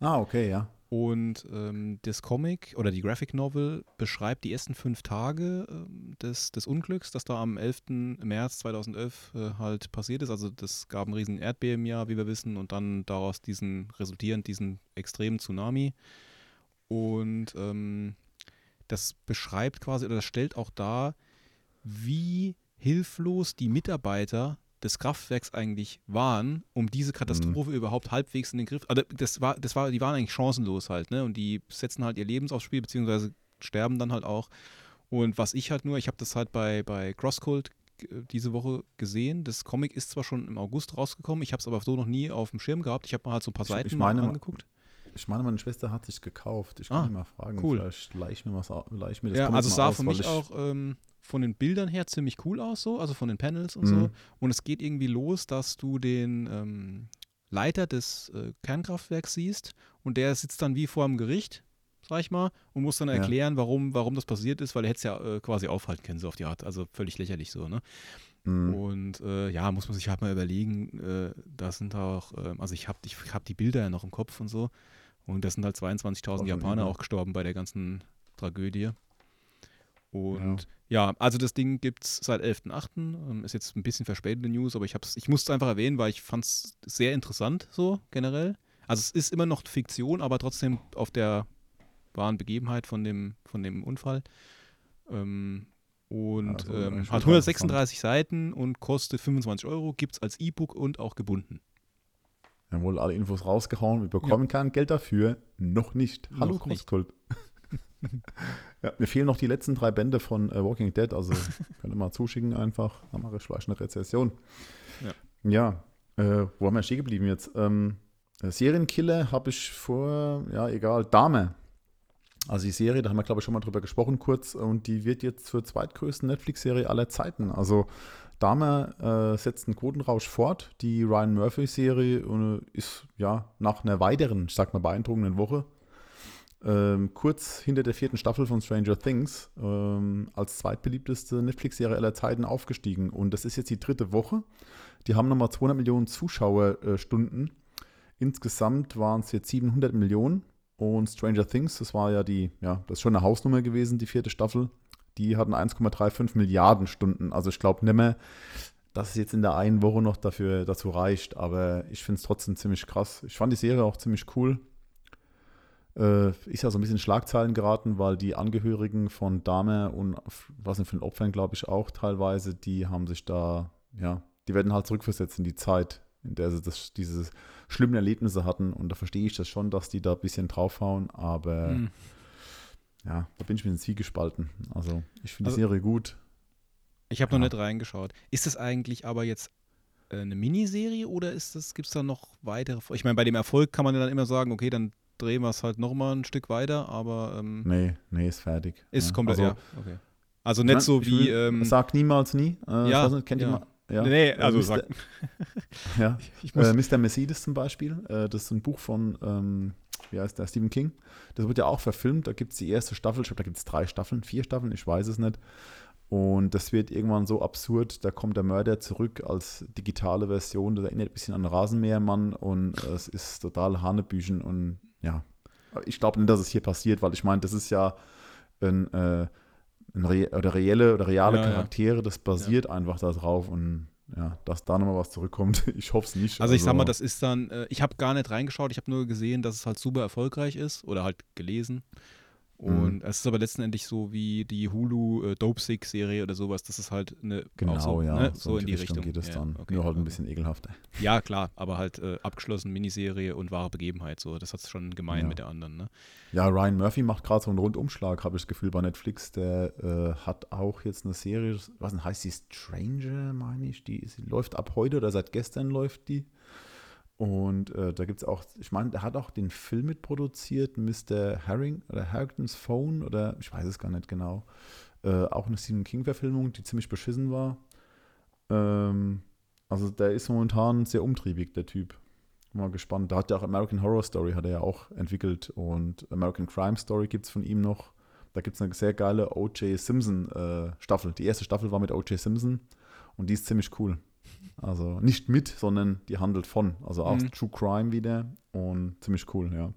Ah, okay, ja. Und ähm, das Comic oder die Graphic Novel beschreibt die ersten fünf Tage ähm, des, des Unglücks, das da am 11. März 2011 äh, halt passiert ist. Also das gab einen riesen Erdbebenjahr, wie wir wissen, und dann daraus diesen resultierend diesen extremen Tsunami. Und ähm, das beschreibt quasi oder das stellt auch dar, wie hilflos die Mitarbeiter des Kraftwerks eigentlich waren, um diese Katastrophe mhm. überhaupt halbwegs in den Griff. Also das war, das war, die waren eigentlich chancenlos halt, ne? Und die setzen halt ihr Leben aufs Spiel, beziehungsweise sterben dann halt auch. Und was ich halt nur, ich habe das halt bei, bei Crosscult äh, diese Woche gesehen. Das Comic ist zwar schon im August rausgekommen, ich habe es aber so noch nie auf dem Schirm gehabt. Ich habe mal halt so ein paar Seiten ich, ich meine, mal angeguckt. Ich meine, meine Schwester hat sich gekauft. Ich kann ah, mal fragen. Cool. Vielleicht leih mir, was, leih mir das Ja, Comic also es sah aus, für mich auch ähm, von den Bildern her ziemlich cool aus, so, also von den Panels und mhm. so. Und es geht irgendwie los, dass du den ähm, Leiter des äh, Kernkraftwerks siehst und der sitzt dann wie vor einem Gericht, sag ich mal, und muss dann erklären, ja. warum, warum das passiert ist, weil er hätte es ja äh, quasi aufhalten können, so auf die Art. Also völlig lächerlich so, ne? Mhm. Und äh, ja, muss man sich halt mal überlegen, äh, da sind auch, ähm, also ich habe ich hab die Bilder ja noch im Kopf und so. Und da sind halt 22.000 Japaner auch gestorben bei der ganzen Tragödie. Und ja, ja also das Ding gibt es seit 11.8. Ähm, ist jetzt ein bisschen verspätete News, aber ich, ich musste es einfach erwähnen, weil ich fand es sehr interessant so generell. Also es ist immer noch Fiktion, aber trotzdem auf der wahren Begebenheit von dem, von dem Unfall. Ähm, und also, ähm, hat 136 Seiten und kostet 25 Euro, gibt es als E-Book und auch gebunden. Wir haben wohl alle Infos rausgehauen. Wir bekommen ja. kein Geld dafür. Noch nicht. Hallo Crosskult. ja, mir fehlen noch die letzten drei Bände von äh, Walking Dead. Also könnt ihr mal zuschicken einfach. Mache ich vielleicht eine Rezession. Ja, ja äh, wo haben wir stehen geblieben jetzt? Ähm, äh, Serienkiller habe ich vor, ja, egal, Dame. Also die Serie, da haben wir, glaube ich, schon mal drüber gesprochen kurz. Und die wird jetzt zur zweitgrößten Netflix-Serie aller Zeiten. Also Dahmer äh, setzt einen Quotenrausch fort. Die Ryan Murphy-Serie äh, ist ja nach einer weiteren, ich sag mal, beeindruckenden Woche ähm, kurz hinter der vierten Staffel von Stranger Things ähm, als zweitbeliebteste Netflix-Serie aller Zeiten aufgestiegen. Und das ist jetzt die dritte Woche. Die haben nochmal 200 Millionen Zuschauerstunden. Insgesamt waren es jetzt 700 Millionen. Und Stranger Things, das war ja die, ja, das ist schon eine Hausnummer gewesen, die vierte Staffel die hatten 1,35 Milliarden Stunden. Also ich glaube nicht mehr, dass es jetzt in der einen Woche noch dafür, dazu reicht. Aber ich finde es trotzdem ziemlich krass. Ich fand die Serie auch ziemlich cool. Äh, ist ja so ein bisschen in Schlagzeilen geraten, weil die Angehörigen von Dahmer und was nicht von den Opfern, glaube ich, auch teilweise, die haben sich da, ja, die werden halt zurückversetzt in die Zeit, in der sie das, diese schlimmen Erlebnisse hatten. Und da verstehe ich das schon, dass die da ein bisschen draufhauen, aber mhm ja, da bin ich mit den Ziel gespalten. Also ich finde also, die Serie gut. Ich habe ja. noch nicht reingeschaut. Ist das eigentlich aber jetzt äh, eine Miniserie oder ist das, gibt es da noch weitere? Ich meine, bei dem Erfolg kann man ja dann immer sagen, okay, dann drehen wir es halt nochmal ein Stück weiter, aber. Ähm, nee, nee, ist fertig. Ist ja. komplett, also, ja. Okay. Also nicht so wie. Will, ähm, sag niemals nie. Äh, ja, nicht, kennt ja. ihr mal? Ja. Nee, also Mr. sag. ja. äh, Mr. Mercedes zum Beispiel. Äh, das ist ein Buch von ähm, wie heißt der, Stephen King. Das wird ja auch verfilmt. Da gibt es die erste Staffel. Ich glaube, da gibt es drei Staffeln, vier Staffeln, ich weiß es nicht. Und das wird irgendwann so absurd, da kommt der Mörder zurück als digitale Version. Das erinnert ein bisschen an Rasenmähermann und es ist total Hanebüchen. Und ja, ich glaube nicht, dass es hier passiert, weil ich meine, das ist ja ein, äh, ein Re oder reelle oder reale ja, Charaktere, das basiert einfach darauf und ja, dass da nochmal was zurückkommt. Ich hoffe es nicht. Also ich sag mal, das ist dann, äh, ich habe gar nicht reingeschaut, ich habe nur gesehen, dass es halt super erfolgreich ist oder halt gelesen. Und mhm. es ist aber letztendlich so wie die Hulu äh, Dope Sick Serie oder sowas. Das ist halt eine genau, so, ja, ne? so, so, in die Richtung, Richtung. geht es ja, dann. Okay, Nur halt ein bisschen ekelhafter. Ja, klar, aber halt äh, abgeschlossen Miniserie und wahre Begebenheit. So, das hat es schon gemein ja. mit der anderen. Ne? Ja, Ryan Murphy macht gerade so einen Rundumschlag, habe ich das Gefühl bei Netflix. Der äh, hat auch jetzt eine Serie, was denn heißt die Stranger, meine ich. Die, die läuft ab heute oder seit gestern läuft die. Und äh, da gibt es auch, ich meine, der hat auch den Film mitproduziert, Mr. Herring oder Harrington's Phone oder ich weiß es gar nicht genau. Äh, auch eine Stephen King-Verfilmung, die ziemlich beschissen war. Ähm, also der ist momentan sehr umtriebig, der Typ. Mal gespannt. Da hat ja auch American Horror Story hat er ja auch entwickelt und American Crime Story gibt es von ihm noch. Da gibt es eine sehr geile O.J. Simpson äh, Staffel. Die erste Staffel war mit O.J. Simpson und die ist ziemlich cool. Also nicht mit, sondern die handelt von. Also auch mhm. True Crime wieder und ziemlich cool, ja.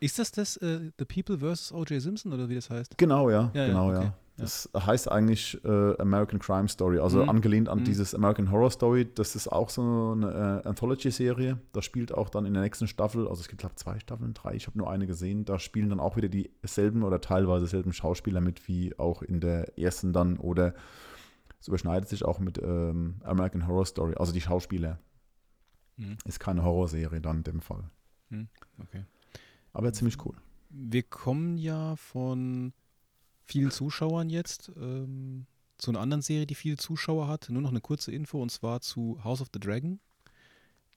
Ist das das uh, The People vs. O.J. Simpson oder wie das heißt? Genau, ja. ja genau, ja. Okay. Das heißt eigentlich äh, American Crime Story, also mhm. angelehnt an mhm. dieses American Horror Story. Das ist auch so eine äh, Anthology-Serie. Da spielt auch dann in der nächsten Staffel, also es gibt glaube zwei Staffeln, drei, ich habe nur eine gesehen, da spielen dann auch wieder dieselben oder teilweise dieselben Schauspieler mit wie auch in der ersten dann oder Es überschneidet sich auch mit ähm, American Horror Story, also die Schauspieler. Mhm. Ist keine Horrorserie dann in dem Fall. Mhm, okay. Aber ziemlich cool. Wir kommen ja von vielen Zuschauern jetzt ähm, zu einer anderen Serie, die viele Zuschauer hat. Nur noch eine kurze Info und zwar zu House of the Dragon.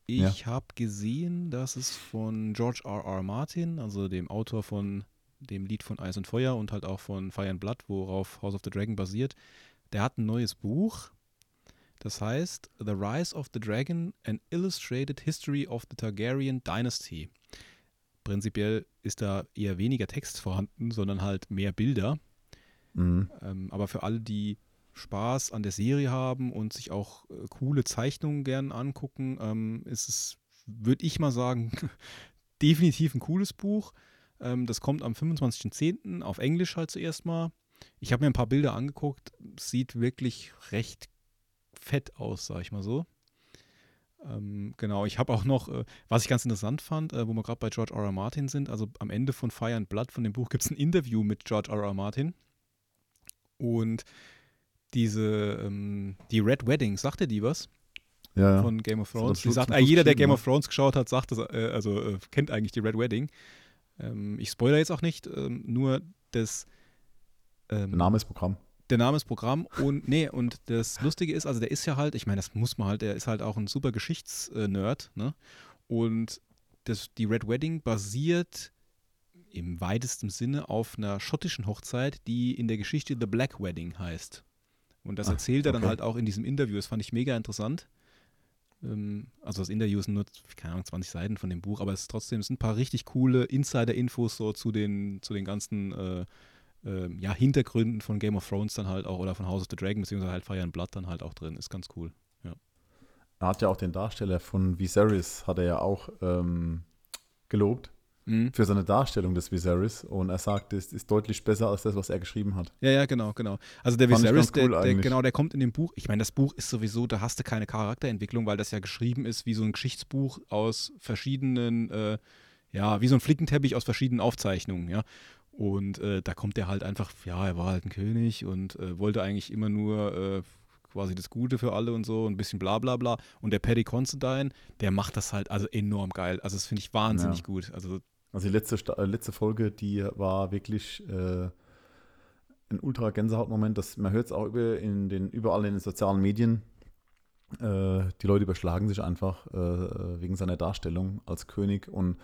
Ich habe gesehen, dass es von George R. R. Martin, also dem Autor von dem Lied von Eis und Feuer und halt auch von Fire and Blood, worauf House of the Dragon basiert, der hat ein neues Buch. Das heißt The Rise of the Dragon, an Illustrated History of the Targaryen Dynasty. Prinzipiell ist da eher weniger Text vorhanden, sondern halt mehr Bilder. Mhm. Ähm, aber für alle, die Spaß an der Serie haben und sich auch äh, coole Zeichnungen gern angucken, ähm, ist es, würde ich mal sagen, definitiv ein cooles Buch. Ähm, das kommt am 25.10. auf Englisch halt zuerst mal. Ich habe mir ein paar Bilder angeguckt. Sieht wirklich recht fett aus, sag ich mal so. Ähm, genau, ich habe auch noch, äh, was ich ganz interessant fand, äh, wo wir gerade bei George R. R. Martin sind, also am Ende von Fire and Blood von dem Buch gibt es ein Interview mit George R. R. Martin. Und diese, ähm, die Red Wedding, sagt er die was? Ja. Von Game of Thrones. Die sagt, äh, jeder, der Game of ja. Thrones geschaut hat, sagt das, äh, also äh, kennt eigentlich die Red Wedding. Ähm, ich spoilere jetzt auch nicht, ähm, nur das ähm, Der Name ist Programm. der Name ist Programm und nee, und das Lustige ist, also der ist ja halt, ich meine, das muss man halt, der ist halt auch ein super Geschichtsnerd, ne? Und das, die Red Wedding basiert im weitesten Sinne auf einer schottischen Hochzeit, die in der Geschichte The Black Wedding heißt. Und das Ah, erzählt er dann okay. halt auch in diesem Interview. Das fand ich mega interessant. Ähm, Also das Interview sind nur, keine Ahnung, 20 Seiten von dem Buch, aber es ist trotzdem, es sind ein paar richtig coole Insider-Infos so zu den, zu den ganzen äh, ähm, ja, Hintergründen von Game of Thrones dann halt auch oder von House of the Dragon, beziehungsweise halt Fire and Blood dann halt auch drin. Ist ganz cool. Er hat ja auch den Darsteller von Viserys, hat er ja auch ähm, gelobt Mhm. für seine Darstellung des Viserys. Und er sagt, es ist deutlich besser als das, was er geschrieben hat. Ja, ja, genau, genau. Also der Fand Viserys, cool der, der, genau, der kommt in dem Buch. Ich meine, das Buch ist sowieso, da hast du keine Charakterentwicklung, weil das ja geschrieben ist wie so ein Geschichtsbuch aus verschiedenen, äh, ja, wie so ein Flickenteppich aus verschiedenen Aufzeichnungen, ja. Und äh, da kommt der halt einfach, ja, er war halt ein König und äh, wollte eigentlich immer nur äh, quasi das Gute für alle und so, ein bisschen bla bla bla. Und der Paddy Considine, der macht das halt also enorm geil. Also das finde ich wahnsinnig Ja. gut. Also Also die letzte, äh, letzte Folge, die war wirklich äh, ein ultra Gänsehautmoment. Das, man hört es auch über in den, überall in den sozialen Medien. Äh, die Leute überschlagen sich einfach äh, wegen seiner Darstellung als König. Und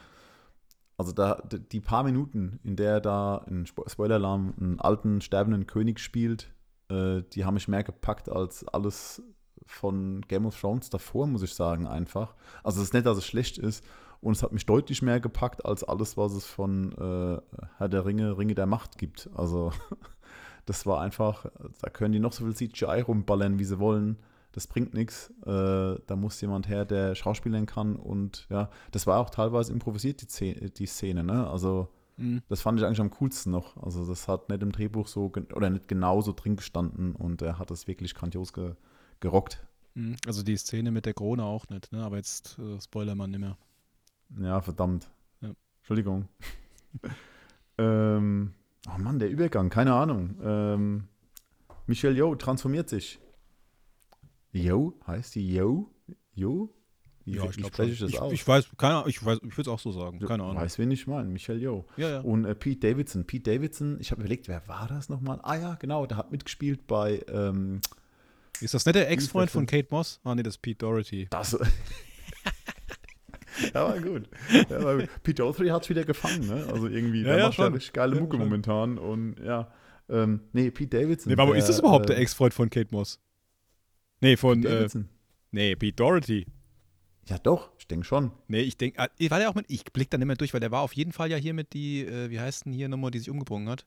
also da die paar Minuten, in der er da in Spo- Spoiler-Alarm einen alten, sterbenden König spielt, äh, die haben mich mehr gepackt als alles von Game of Thrones davor, muss ich sagen, einfach. Also es ist nicht, dass es schlecht ist, und es hat mich deutlich mehr gepackt als alles, was es von äh, Herr der Ringe, Ringe der Macht gibt. Also das war einfach, da können die noch so viel CGI rumballern, wie sie wollen. Das bringt nichts. Äh, da muss jemand her, der schauspielern kann. Und ja, das war auch teilweise improvisiert, die Szene, die Szene ne? Also mh. das fand ich eigentlich am coolsten noch. Also das hat nicht im Drehbuch so, oder nicht genauso drin gestanden. Und er hat das wirklich grandios ge gerockt. Mhm. Also die Szene mit der Krone auch nicht, ne? Aber jetzt äh, spoiler man nicht mehr. Ja, verdammt. Ja. Entschuldigung. ähm, oh Mann, der Übergang, keine Ahnung. Ähm, Michelle Yeoh transformiert sich. Yeoh? Heißt die Yeoh? Yeoh? Wie, spreche ich das ich, aus? ich weiß, keine Ahnung, ich, weiß- ich würde es auch so sagen. Keine Ahnung. Weiß, wen ich meine. Michelle Yeoh. Ja, ja. Und äh, Pete Davidson. Pete Davidson, ich habe überlegt, wer war das nochmal? Ah ja, genau, der hat mitgespielt bei ähm, Ist das nicht der Ex-Freund von. Kate Moss? Ah, nee, das ist Pete Doherty. das. ja, war gut. Ja, aber Pete Doherty hat es wieder gefangen, ne? Also irgendwie, Ja, der ja, macht ja schon. richtig geile Ja, Mucke momentan. Und ja, ähm, nee, Pete Davidson. Nee, warum ist das überhaupt äh, der Ex-Freund von Kate Moss? Nee, von, Pete äh, Davidson. nee, Pete Doherty. Ja, doch, ich denke schon. Nee, ich denke, war der auch mit, ich blick da nicht mehr durch, weil der war auf jeden Fall ja hier mit die, äh, wie heißt denn hier nochmal, die sich umgebracht hat?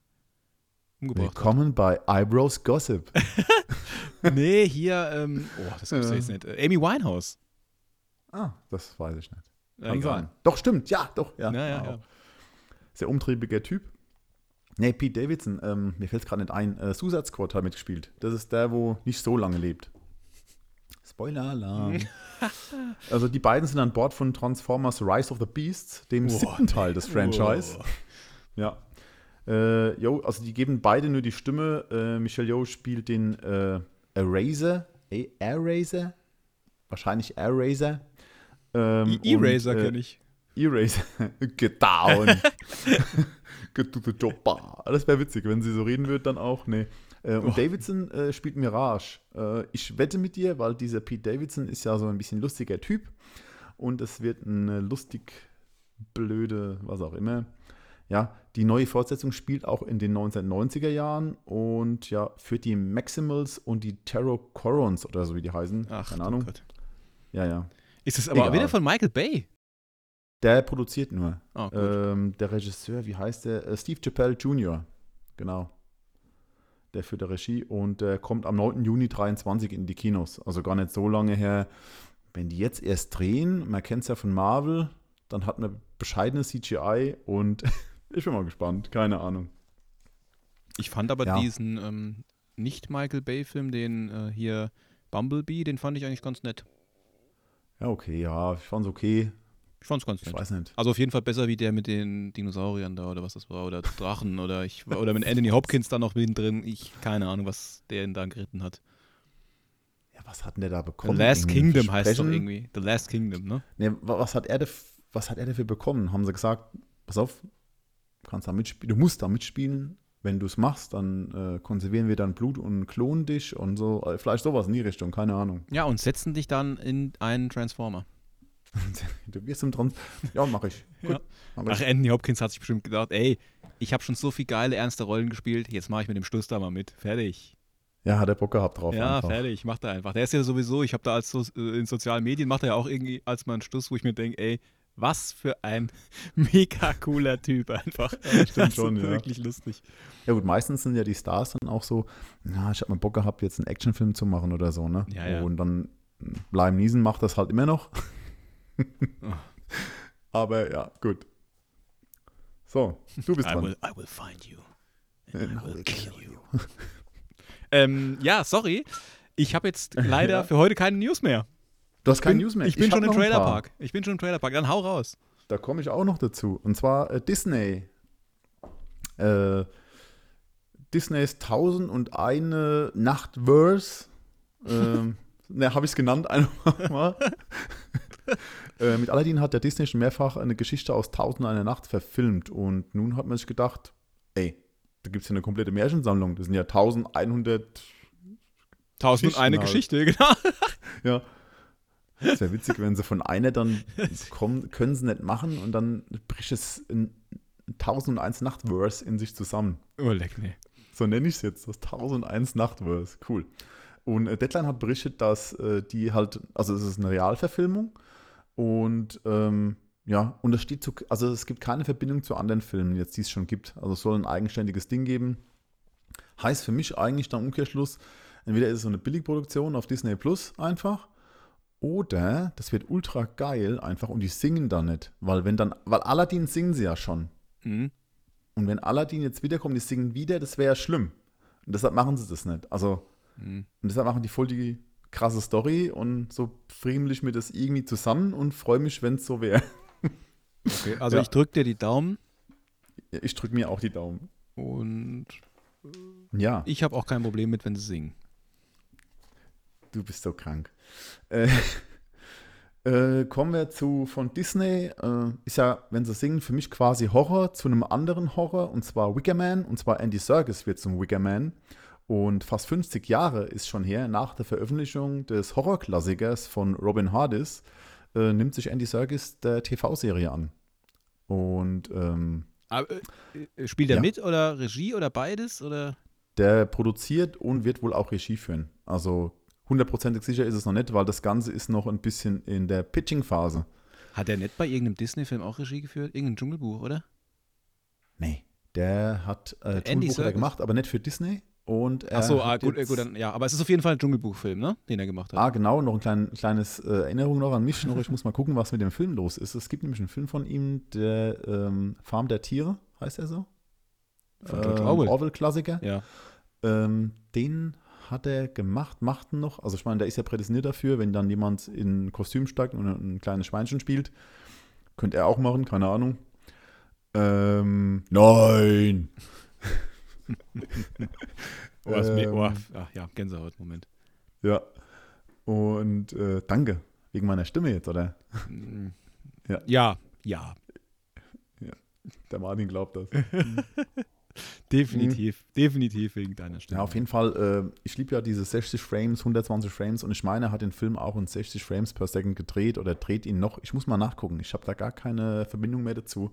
Umgebracht Willkommen bei Eyebrows Gossip. hat. Nee, hier, ähm, oh, das gibt's ja jetzt nicht. Äh, Amy Winehouse. ah, das weiß ich nicht. Ja, Kann egal. sein. Doch, stimmt, ja, doch. Ja, Ja, ja, wow. ja. Sehr umtriebiger Typ. Nee, Pete Davidson, ähm, mir fällt es gerade nicht ein, äh, Squad hat mitgespielt. Das ist der, wo nicht so lange lebt. Spoiler-Alarm. also die beiden sind an Bord von Transformers Rise of the Beasts, dem Oh, siebten Teil des Franchise. Oh. Ja. Äh, jo, also die geben beide nur die Stimme. Äh, Michelle Yeoh spielt den, äh, Eraser, A- Eraser, wahrscheinlich Eraser. Ähm, E- Eraser äh, kenne ich. Eraser, get down. get to the chopper. Das wäre witzig, wenn sie so reden würde, dann auch. Nee. Äh, und Oh. Davidson äh, spielt Mirage. Äh, ich wette mit dir, weil dieser Pete Davidson ist ja so ein bisschen lustiger Typ. Und es wird eine lustig blöde, was auch immer. Ja, die neue Fortsetzung spielt auch in den 1990er Jahren und ja, führt die Maximals und die Terror Corons oder so wie die heißen. Ach, Keine Ahnung. Gott. Ja, ja. Ist es aber Egal. wieder von Michael Bay? Der produziert nur. Oh. Ähm, der Regisseur, wie heißt der? Äh, Steve Chappelle Jr. Genau. Der führt der Regie und der kommt am 9. Juni 23 in die Kinos. Also gar nicht so lange her. Wenn die jetzt erst drehen, man kennt es ja von Marvel, dann hat man bescheidene CGI und ich bin mal gespannt. Keine Ahnung. Ich fand aber Ja. diesen ähm, nicht Michael Bay-Film, den äh, hier Bumblebee, den fand ich eigentlich ganz nett. Ja, okay, ja, ich fand's okay. Ich fand's ganz Ich nett. weiß nicht. Also auf jeden Fall besser wie der mit den Dinosauriern da oder was das war oder Drachen oder ich oder mit Anthony Hopkins da noch mittendrin. Ich keine Ahnung, was der denn da geritten hat. Ja, was hat denn der da The bekommen? Last Irgendwie Kingdom heißt doch irgendwie. The Last Kingdom, ne? Wa- was hat er was hat er dafür bekommen? Haben sie gesagt, pass auf, du kannst da mitspielen, du musst da mitspielen. Wenn du es machst, dann äh, konservieren wir dein Blut und klonen dich und so. Äh, Vielleicht sowas in die Richtung, keine Ahnung. Ja, und setzen dich dann in einen Transformer. Du wirst im Trans. Ja, mach ich. Gut, Ja. mach Ach, ich. Anthony Hopkins hat sich bestimmt gedacht, ey, ich habe schon so viel geile, ernste Rollen gespielt, jetzt mache ich mit dem Schluss da mal mit. Fertig. Ja, hat er Bock gehabt drauf. ja, einfach. fertig, macht er einfach. Der ist ja sowieso, ich habe da als so, äh, in sozialen Medien, macht er ja auch irgendwie als mal einen Schluss, wo ich mir denke, ey, was für ein mega cooler Typ einfach. Ja, stimmt Das ist schon, ja. Wirklich lustig. Ja, gut, meistens sind ja die Stars dann auch so, na, ich habe mal Bock gehabt, jetzt einen Actionfilm zu machen oder so, ne? Ja, ja. Und dann Liam Neeson macht das halt immer noch. Aber ja, gut. So, du bist I dran. will, I will find you. And I will kill you. ähm, ja, sorry. Ich habe jetzt leider Ja. für heute keine News mehr. Du hast keine News mehr. Ich bin hab schon im. Trailerpark. Ich bin schon im Trailerpark. Dann hau raus. Da komme ich auch noch dazu. Und zwar äh, Disney. Äh, Disneys 1001 Nachtverse. ähm, ne, habe ich es genannt einfach mal. äh, mit Aladdin hat der Disney schon mehrfach eine Geschichte aus Tausend und eine Nacht verfilmt. Und nun hat man sich gedacht, ey, da gibt es ja eine komplette Märchensammlung. Das sind ja 1100 Tausend eine halt. Geschichte, genau. Ja. Das wäre witzig, wenn sie von einer dann kommen, können sie nicht machen und dann bricht es in 1001 Nachtverse in sich zusammen. Oh, leck, nee. So nenne ich es jetzt, das 1001 Nachtverse. Cool. Und äh, Deadline hat berichtet, dass äh, die halt, also es ist eine Realverfilmung und ähm, ja, und es steht zu, also es gibt keine Verbindung zu anderen Filmen jetzt, die es schon gibt. Also es soll ein eigenständiges Ding geben. Heißt für mich eigentlich dann Umkehrschluss, entweder ist es so eine Billigproduktion auf Disney Plus einfach oder das wird ultra geil einfach und die singen da nicht, weil wenn dann, weil Aladdin singen sie ja schon. Mhm. Und wenn Aladdin jetzt wiederkommt, die singen wieder, das wäre ja schlimm. Und deshalb machen sie das nicht. Also, Mhm. und deshalb machen die voll die krasse Story und so friemel ich mir das irgendwie zusammen und freue mich, wenn es so wäre. Okay, also Ja. ich drücke dir die Daumen Ich drücke mir auch die Daumen. und Ja, ich habe auch kein Problem mit, wenn sie singen. du bist so krank. Äh, äh, kommen wir zu von Disney. Äh, ist ja, wenn sie singen, für mich quasi Horror zu einem anderen Horror und zwar Wicker Man. Und zwar Andy Serkis wird zum Wicker Man. Und fast 50 Jahre ist schon her, nach der Veröffentlichung des Horrorklassikers von Robin Hardis, äh, nimmt sich Andy Serkis der TV-Serie an. Und ähm, Aber, äh, spielt er Ja. mit oder Regie oder beides? Oder? der produziert und wird wohl auch Regie führen. Also hundertprozentig sicher ist es noch nicht, weil das Ganze ist noch ein bisschen in der Pitching-Phase. Hat er nicht bei irgendeinem Disney-Film auch Regie geführt? Irgendein Dschungelbuch, oder? Nee, der hat äh, Dschungelbuch hat gemacht, aber nicht für Disney. Und er Ach so, ah, gut, gut, dann, ja. Aber es ist auf jeden Fall ein Dschungelbuchfilm, ne? Den er gemacht hat. Ah, genau, noch ein klein, kleines äh, Erinnerung noch an mich. Noch, ich muss mal gucken, was mit dem Film los ist. Es gibt nämlich einen Film von ihm, der ähm, Farm der Tiere, heißt er so? Von George Orwell. Orwell-Klassiker. Ja. Ähm, den hat er gemacht, macht ihn noch. Also ich meine, der ist ja prädestiniert dafür, wenn dann jemand in ein Kostüm steigt und ein kleines Schweinchen spielt. Könnte er auch machen, keine Ahnung. Ähm, nein! Oh, mir, Ähm, oh, ach ja, Gänsehaut, Moment. Ja. Und äh, danke. Wegen meiner Stimme jetzt, oder? ja. Ja, ja. ja. Der Martin glaubt das. definitiv, mhm. definitiv wegen deiner Stimme. Ja, auf jeden Fall. Äh, ich liebe ja diese 60 Frames, 120 Frames und ich meine, er hat den Film auch in 60 Frames per Second gedreht oder dreht ihn noch. Ich muss mal nachgucken. Ich habe da gar keine Verbindung mehr dazu,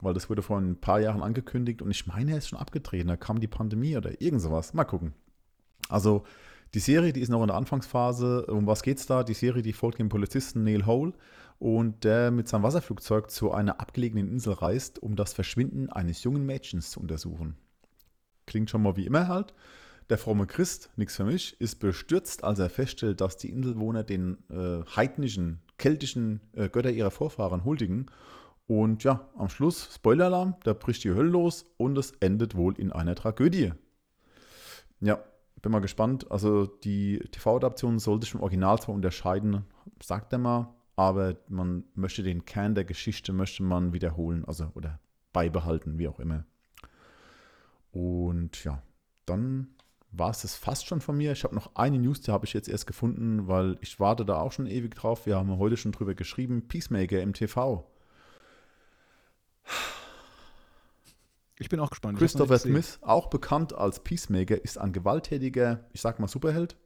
weil das wurde vor ein paar Jahren angekündigt und ich meine, er ist schon abgedreht. Da kam die Pandemie oder irgend sowas. Mal gucken. Also, die Serie, die ist noch in der Anfangsphase. Um was geht's da? Die Serie, die folgt dem Polizisten Neil Hole und der mit seinem Wasserflugzeug zu einer abgelegenen Insel reist, um das Verschwinden eines jungen Mädchens zu untersuchen. Klingt schon mal wie immer halt. Der fromme Christ, nichts für mich, ist bestürzt, als er feststellt, dass die Inselwohner den äh, heidnischen, keltischen äh, Götter ihrer Vorfahren huldigen. Und ja, am Schluss, Spoiler-Alarm, da bricht die Hölle los und es endet wohl in einer Tragödie. Ja, bin mal gespannt. Also die TV-Adaption sollte sich vom Original zwar unterscheiden, sagt er mal, aber man möchte den Kern der Geschichte möchte man wiederholen, also oder beibehalten, wie auch immer. Und ja, dann war es das fast schon von mir. Ich habe noch eine News, die habe ich jetzt erst gefunden, weil ich warte da auch schon ewig drauf. Wir haben heute schon drüber geschrieben. Peacemaker im TV. Ich bin auch gespannt. Christopher Smith, auch bekannt als Peacemaker, ist ein gewalttätiger, ich sag mal Superheld.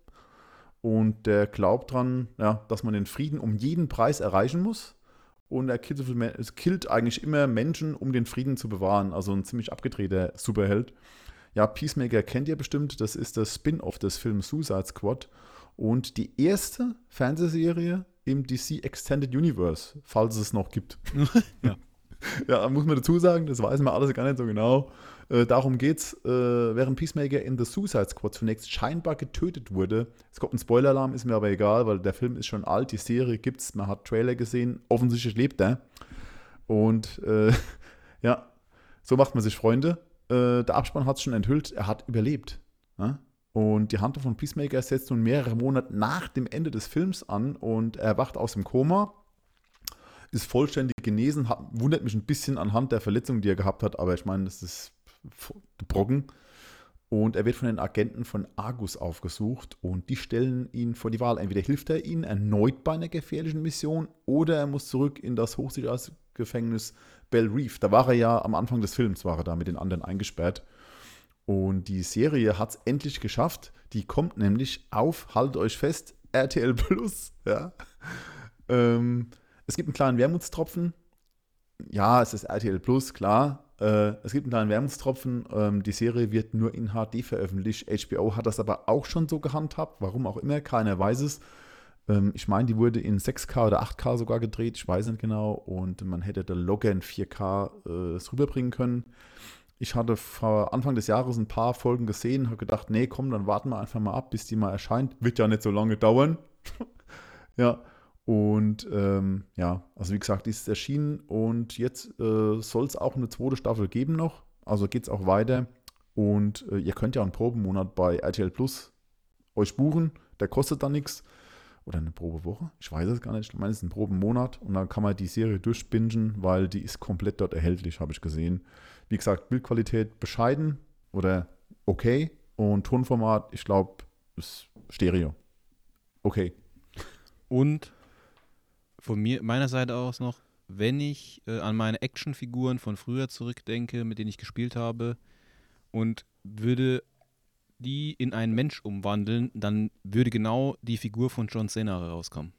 Und der glaubt dran, ja, dass man den Frieden um jeden Preis erreichen muss. Und er killt, eigentlich immer Menschen, um den Frieden zu bewahren. Also ein ziemlich abgedrehter Superheld. Ja, Peacemaker kennt ihr bestimmt. Das ist das Spin-off des Films Suicide Squad. Und die erste Fernsehserie im DC Extended Universe, falls es noch gibt. ja ja, muss man dazu sagen, das weiß man alles gar nicht so genau. Äh, darum geht's, äh, während Peacemaker in The Suicide Squad zunächst scheinbar getötet wurde. Es kommt ein Spoiler-Alarm, ist mir aber egal, weil der Film ist schon alt, die Serie gibt's, man hat Trailer gesehen, offensichtlich lebt er. Und äh, ja, so macht man sich Freunde. Äh, der Abspann hat es schon enthüllt, er hat überlebt. Ja? Und die Hand von Peacemaker setzt nun mehrere Monate nach dem Ende des Films an und er wacht aus dem Koma ist vollständig genesen. Hat, wundert mich ein bisschen anhand der Verletzung, die er gehabt hat, aber ich meine, das ist Brocken. Und er wird von den Agenten von Argus aufgesucht und die stellen ihn vor die Wahl. Entweder hilft er ihnen erneut bei einer gefährlichen Mission oder er muss zurück in das Hochsicherheitsgefängnis Bell Reef. Da war er ja am Anfang des Films, war er da mit den anderen eingesperrt. Und die Serie hat es endlich geschafft. Die kommt nämlich auf, haltet euch fest, RTL Plus. Ja. Ähm, es gibt einen kleinen Wermutstropfen. Ja, es ist RTL Plus, klar. Äh, es gibt einen kleinen Wermutstropfen. Ähm, die Serie wird nur in HD veröffentlicht. HBO hat das aber auch schon so gehandhabt. Warum auch immer, keiner weiß es. Ähm, ich meine, die wurde in 6K oder 8K sogar gedreht. Ich weiß nicht genau. Und man hätte da locker in 4K äh, rüberbringen können. Ich hatte vor Anfang des Jahres ein paar Folgen gesehen, habe gedacht, nee, komm, dann warten wir einfach mal ab, bis die mal erscheint. Wird ja nicht so lange dauern. ja, und ähm, ja, also wie gesagt, ist erschienen und jetzt äh, soll es auch eine zweite Staffel geben noch. Also geht es auch weiter. Und äh, ihr könnt ja einen Probenmonat bei RTL Plus euch buchen. Der kostet dann nichts. Oder eine Probewoche. Ich weiß es gar nicht. Ich meine, es ist ein Probenmonat. Und dann kann man die Serie durchbingen, weil die ist komplett dort erhältlich, habe ich gesehen. Wie gesagt, Bildqualität bescheiden oder okay. Und Tonformat, ich glaube, ist Stereo. Okay. Und von mir, meiner Seite aus noch, wenn ich äh, an meine Actionfiguren von früher zurückdenke, mit denen ich gespielt habe, und würde die in einen Mensch umwandeln, dann würde genau die Figur von John Cena rauskommen.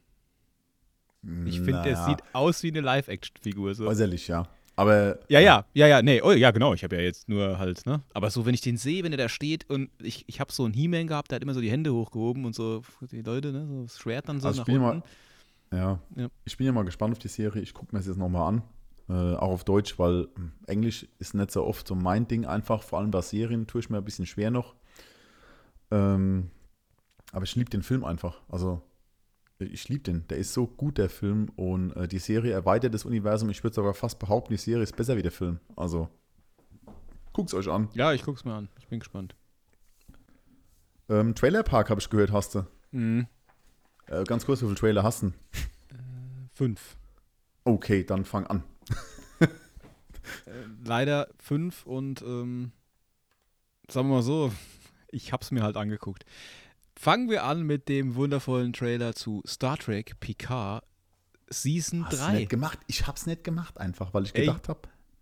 Ich finde, naja. der sieht aus wie eine Live-Action-Figur. So. Äußerlich, ja. Aber. Ja, ja, ja, ja, nee, oh, ja, genau. Ich habe ja jetzt nur halt, ne? Aber so, wenn ich den sehe, wenn er da steht und ich, ich habe so einen He-Man gehabt, der hat immer so die Hände hochgehoben und so, die Leute, ne? So das Schwert dann so also nach unten. Mal, ja. ja. Ich bin ja mal gespannt auf die Serie. Ich gucke mir das jetzt nochmal an. Äh, auch auf Deutsch, weil hm, Englisch ist nicht so oft so mein Ding einfach. Vor allem bei Serien tue ich mir ein bisschen schwer noch. Ähm, aber ich liebe den Film einfach. Also, ich liebe den. Der ist so gut, der Film. Und äh, die Serie erweitert das Universum. Ich würde sogar fast behaupten, die Serie ist besser wie der Film. Also, guckt's euch an. Ja, ich guck's mir an. Ich bin gespannt. Ähm, Trailer Park habe ich gehört, hast du. Mhm. Äh, ganz kurz, wie viele Trailer hast du? Äh, fünf. Okay, dann fang an. äh, leider fünf und ähm, sagen wir mal so, ich hab's mir halt angeguckt. fangen wir an mit dem wundervollen Trailer zu Star Trek Picard Season Hast du 3. nicht gemacht? Ich hab's nicht gemacht einfach, weil ich Ey, gedacht habe,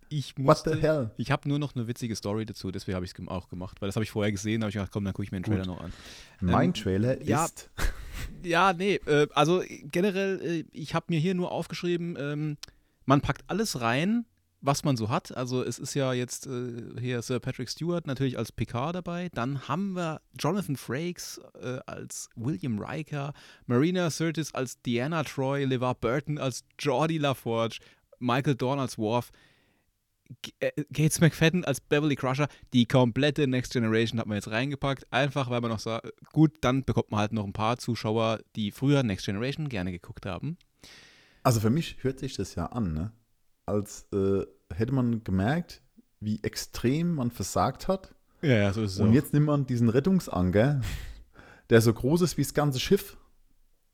Ich what musste, the hell? Ich habe nur noch eine witzige Story dazu, deswegen habe ich es auch gemacht, weil das habe ich vorher gesehen, habe ich gedacht, komm, dann gucke ich mir den Trailer Gut. noch an. Mein Ähm, Trailer ja. ist Ja, nee, äh, also generell, äh, ich habe mir hier nur aufgeschrieben, ähm, man packt alles rein, was man so hat. Also es ist ja jetzt äh, hier Sir Patrick Stewart natürlich als Picard dabei. Dann haben wir Jonathan Frakes äh, als William Riker, Marina Sirtis als Diana Troy, LeVar Burton als Geordie LaForge, Michael Dorn als Worf. Äh, Gates McFadden als Beverly Crusher, die komplette Next Generation hat man jetzt reingepackt, einfach weil man noch sagt, gut, dann bekommt man halt noch ein paar Zuschauer, die früher Next Generation gerne geguckt haben. Also für mich hört sich das ja an, ne? als äh, hätte man gemerkt, wie extrem man versagt hat. Ja, ja, so ist es Und jetzt nimmt man diesen Rettungsanker, der so groß ist wie das ganze Schiff,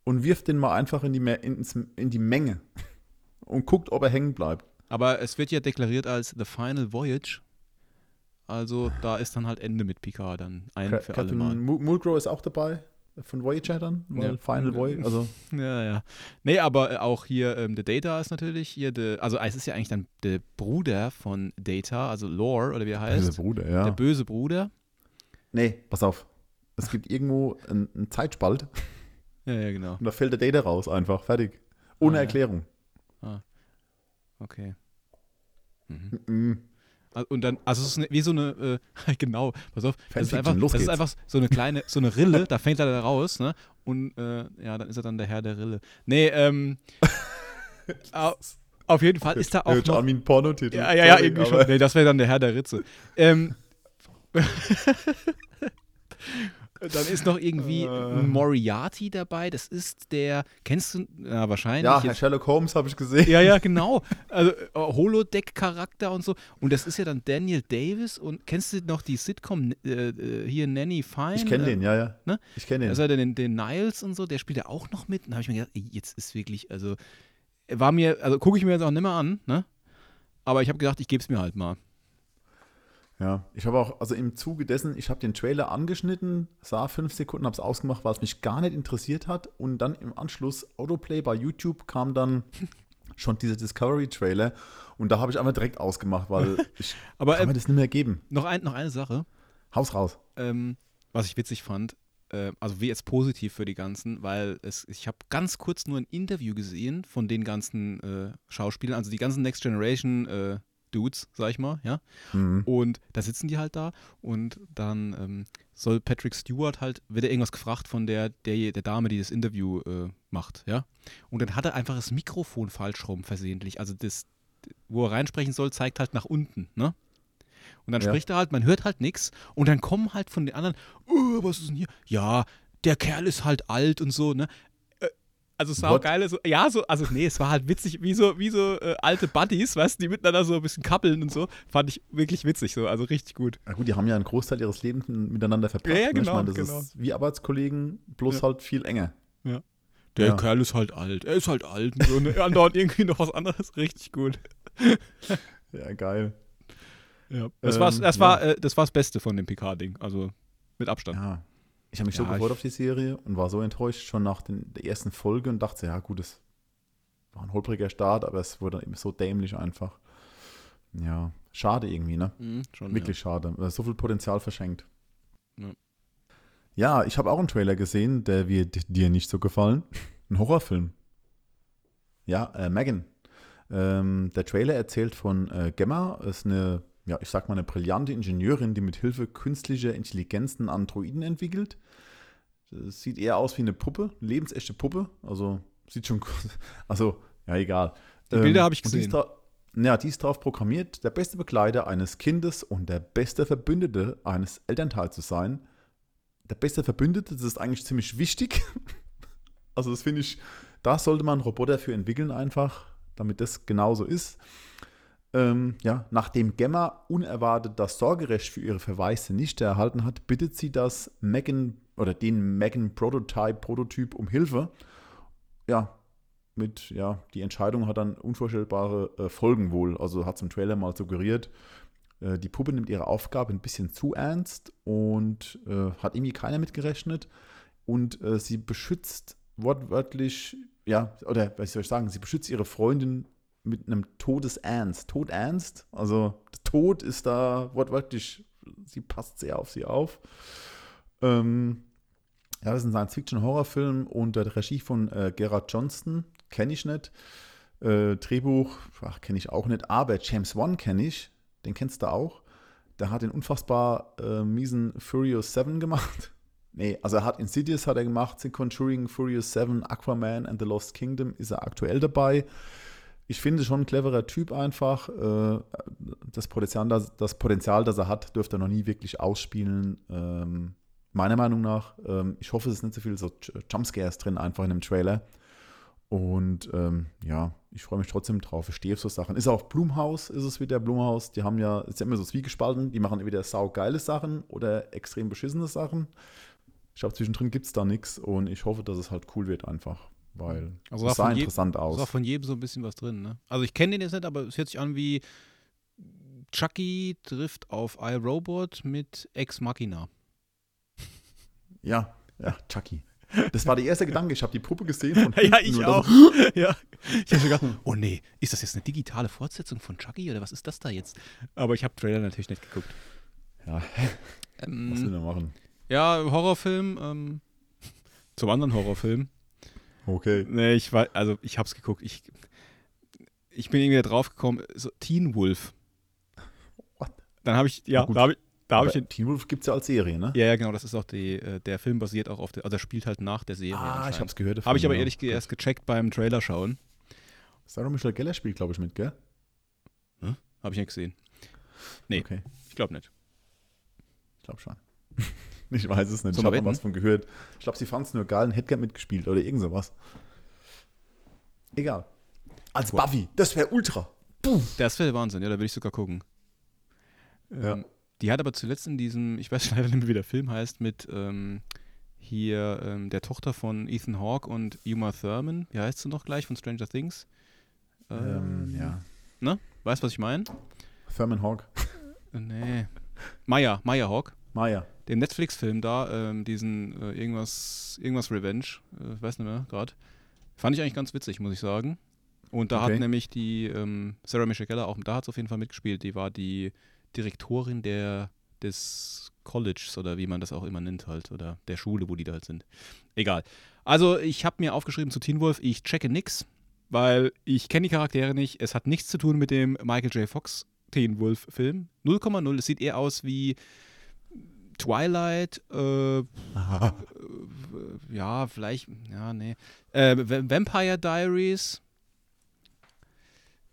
und wirft den mal einfach in die, ins, in die Menge und guckt, ob er hängen bleibt. Aber es wird ja deklariert als The Final Voyage. Also da ist dann halt Ende mit Picard dann ein Ca- für alle Captain Mal. Mu- Mulgrew ist auch dabei von Voyager dann, weil Ja. Final Voyage, also Ja, ja. Nee, aber äh, auch hier ähm, The Data ist natürlich hier, the, also es ist ja eigentlich dann der Bruder von Data, also Lore oder wie er böse heißt. Bruder, Der ja. böse Bruder. Nee, pass auf. Es gibt irgendwo einen, einen Zeitspalt Ja, ja, genau. und da fällt der Data raus, einfach, fertig. Ohne Ah, ja. Erklärung. Okay. Mhm. Mhm. Und dann, also es ist eine, wie so eine, äh, genau, pass auf, das ist, einfach, das ist einfach so eine kleine, so eine Rille, da fängt er da raus, ne? Und äh, ja, dann ist er dann der Herr der Rille. Nee, ähm, au, auf jeden Fall ist da auch noch, ein Pornotitel. ja, ja, ja, irgendwie schon, nee, das wäre dann der Herr der Ritze. Ähm, dann ist noch irgendwie Äh. Moriarty dabei, das ist der, kennst du, ja, wahrscheinlich. Ja, jetzt- Sherlock Holmes habe ich gesehen. ja, ja, genau. Also äh, Holodeck-Charakter und so. Und das ist ja dann Daniel Davis. Und kennst du noch die Sitcom äh, äh, hier Nanny Fine? Ich kenne Äh, den, ja, ja. ne? Ich kenne den. Also den, den Niles und so, der spielt ja auch noch mit. Und da habe ich mir gedacht, ey, jetzt ist wirklich, also war mir, also gucke ich mir jetzt auch nicht mehr an, ne? Aber ich habe gedacht, ich gebe es mir halt mal. Ja, ich habe auch, also im Zuge dessen, ich habe den Trailer angeschnitten, sah fünf Sekunden, habe es ausgemacht, weil es mich gar nicht interessiert hat. Und dann im Anschluss Autoplay bei YouTube kam dann schon dieser Discovery-Trailer. Und da habe ich einfach direkt ausgemacht, weil ich Aber kann äh, mir das nicht mehr geben. noch, ein, noch eine Sache. Haus raus. ähm, was ich witzig fand, äh, also wie jetzt positiv für die ganzen, weil es, ich habe ganz kurz nur ein Interview gesehen von den ganzen äh, Schauspielern, also die ganzen Next Generation äh, Dudes, sag ich mal, ja. Mhm. Und da sitzen die halt da und dann ähm, soll Patrick Stewart halt, wird er irgendwas gefragt von der, der, der Dame, die das Interview äh, macht, ja. Und dann hat er einfach das Mikrofon falsch rum versehentlich. Also das, wo er reinsprechen soll, zeigt halt nach unten, ne? Und dann Ja. spricht er halt, man hört halt nichts und dann kommen halt von den anderen, oh, was ist denn hier? Ja, der Kerl ist halt alt und so, ne? Also es war auch geil, so, ja, so, also nee, es war halt witzig, wie so, wie so äh, alte Buddies, weißt du, die miteinander so ein bisschen kappeln und so. Fand ich wirklich witzig, so, also richtig gut. Na gut, die haben ja einen Großteil ihres Lebens miteinander verbracht. Ja, ja, ne? Ich genau, meine, das genau. ist wie Arbeitskollegen, bloß Ja. halt viel enger. Der Ja. Kerl ist halt alt, er ist halt alt und so, ne? andauernd irgendwie noch was anderes, richtig gut. Ja, geil. Ja. Das, Ähm, war's, das, ja. war, äh, das war das Beste von dem Picard-Ding, also mit Abstand. Ja. Ich habe mich so Ja, gefreut ich- auf die Serie und war so enttäuscht schon nach den, der ersten Folge und dachte, ja gut, es war ein holpriger Start, aber es wurde dann eben so dämlich einfach. Ja, schade irgendwie, ne? Mhm, schon, Wirklich schade. Äh, So viel Potenzial verschenkt. Ja. Ja, ich habe auch einen Trailer gesehen, der wird dir nicht so gefallen. Ein Horrorfilm. Ja, äh, Megan. Ähm, der Trailer erzählt von äh, Gemma, ist eine, ja, ich sag mal, eine brillante Ingenieurin, die mit Hilfe künstlicher Intelligenzen Androiden entwickelt. Das sieht eher aus wie eine Puppe, eine lebensechte Puppe. Also sieht schon, also ja, egal. Die Bilder habe ich gesehen. ja, die ist darauf programmiert, der beste Begleiter eines Kindes und der beste Verbündete eines Elternteils zu sein. Der beste Verbündete, das ist eigentlich ziemlich wichtig. Also das finde ich, da sollte man einen Roboter für entwickeln einfach, damit das genauso ist. Ähm, ja, nachdem Gemma unerwartet das Sorgerecht für ihre verwaiste Nichte erhalten hat, bittet sie das Megan oder den Megan Prototype Prototyp um Hilfe. Ja, mit, ja, die Entscheidung hat dann unvorstellbare äh, Folgen wohl. Also hat es im Trailer mal suggeriert, äh, die Puppe nimmt ihre Aufgabe ein bisschen zu ernst und äh, hat irgendwie keiner mitgerechnet. und äh, sie beschützt wortwörtlich, ja, oder was soll ich sagen, sie beschützt ihre Freundin mit einem Todesernst. Todernst, also Tod ist da wortwörtlich, sie passt sehr auf sie auf. Ähm, ja, das ist ein Science-Fiction-Horrorfilm unter der Regie von äh, Gerard Johnston, kenne ich nicht. Äh, Drehbuch, kenne ich auch nicht, aber James Wan kenne ich, den kennst du auch. Der hat den unfassbar äh, miesen Furious 7 gemacht. nee, also er hat Insidious hat er gemacht, The Conjuring, Furious 7, Aquaman and the Lost Kingdom ist er aktuell dabei. Ich finde schon ein cleverer Typ einfach. Äh, das Potenzial, das, das Potenzial, das er hat, dürfte er noch nie wirklich ausspielen. Ähm, meiner Meinung nach. Ähm, ich hoffe, es ist nicht so viel so Jumpscares drin einfach in dem Trailer. Und ähm, ja, ich freue mich trotzdem drauf. Ich stehe auf so Sachen. Ist auch Blumhaus, ist es wieder Blumhaus. Die haben ja, ist ja immer so zwiegespalten. Die machen entweder saugeile Sachen oder extrem beschissene Sachen. Ich glaube, zwischendrin gibt es da nichts und ich hoffe, dass es halt cool wird einfach. Weil also es sah interessant aus. Es sah von jedem so ein bisschen was drin, ne? Also ich kenne den jetzt nicht, aber es hört sich an wie Chucky trifft auf iRobot mit Ex Machina. Ja, ja, Chucky. Das war der erste Gedanke. Ich habe die Puppe gesehen. Von ja, ich auch. ja. Ich habe gedacht, oh nee, ist das jetzt eine digitale Fortsetzung von Chucky oder was ist das da jetzt? Aber ich habe Trailer natürlich nicht geguckt. Ja. Ähm, was will er machen? Ja, Horrorfilm. Ähm, zum anderen Horrorfilm. Okay. Nee, ich war, also ich habe es geguckt. Ich, ich bin irgendwie drauf gekommen, so Teen Wolf. What? Dann habe ich, ja, da habe ich, da habe ich den. Teen Wolf gibt es ja als Serie, ne? Ja, ja, genau. Das ist auch die, äh, der Film basiert auch auf der, also er spielt halt nach der Serie. Ah, ich habe es gehört. Habe ich aber ehrlich gesagt erst gecheckt beim Trailer schauen. Sarah Michelle Geller spielt, glaube ich, mit, gell? Hm? Habe ich nicht gesehen. Nee, okay. ich glaube nicht. Ich glaube schon. ich weiß es nicht. ich habe was von gehört. Ich glaube, sie fand es nur geil und hätte gern mitgespielt oder irgend sowas. Egal. Als Gut. Buffy, das wäre ultra. Puh. Das wäre Wahnsinn, ja, da würde ich sogar gucken. Ja. Ähm, die hat aber zuletzt in diesem, ich weiß leider nicht mehr, wie der Film heißt, mit ähm, hier ähm, der Tochter von Ethan Hawke und Uma Thurman. Wie heißt sie noch gleich von Stranger Things? Ähm, ähm ja. Ne? Weißt du, was ich meine? Thurman Hawke. Äh, nee. Maya, Maya Hawke. Maya. Den Netflix-Film da, ähm, diesen äh, irgendwas, irgendwas Revenge, äh, weiß nicht mehr gerade. Fand ich eigentlich ganz witzig, muss ich sagen. Und da okay. hat nämlich die ähm, Sarah Michelle Gellar auch, da hat es auf jeden Fall mitgespielt. Die war die Direktorin der, des Colleges oder wie man das auch immer nennt halt oder der Schule, wo die da halt sind. Egal. Also ich habe mir aufgeschrieben zu Teen Wolf, ich checke nix, weil ich kenne die Charaktere nicht. Es hat nichts zu tun mit dem Michael J. Fox Teen Wolf Film. 0,0. Es sieht eher aus wie Twilight, äh, ja, vielleicht, ja, nee. Äh, Vampire Diaries,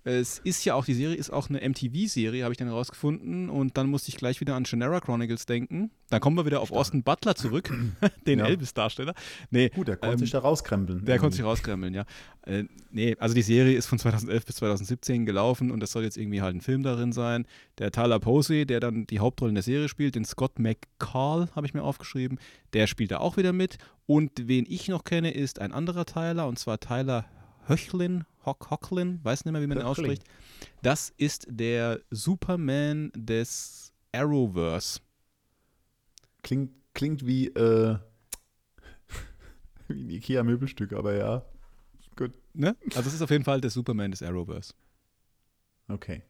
es ist ja auch, die Serie ist auch eine MTV-Serie, habe ich dann herausgefunden. Und dann musste ich gleich wieder an Shannara Chronicles denken. Dann kommen wir wieder auf Austin Butler zurück, den ja. Elvis-Darsteller. Nee, Gut, der konnte ähm, sich da rauskrempeln. Der konnte sich rauskrempeln, ja. Äh, nee, also die Serie ist von 2011 bis 2017 gelaufen und das soll jetzt irgendwie halt ein Film darin sein. Der Tyler Posey, der dann die Hauptrolle in der Serie spielt, den Scott McCall, habe ich mir aufgeschrieben, der spielt da auch wieder mit. Und wen ich noch kenne, ist ein anderer Tyler, und zwar Tyler Höchlin, Hock, Hocklin, weiß nicht mehr, wie man ihn ausspricht. Das ist der Superman des Arrowverse. Klingt, klingt wie, äh, wie ein Ikea-Möbelstück, aber ja. Gut. Ne? Also es ist auf jeden Fall der Superman des Arrowverse. Okay.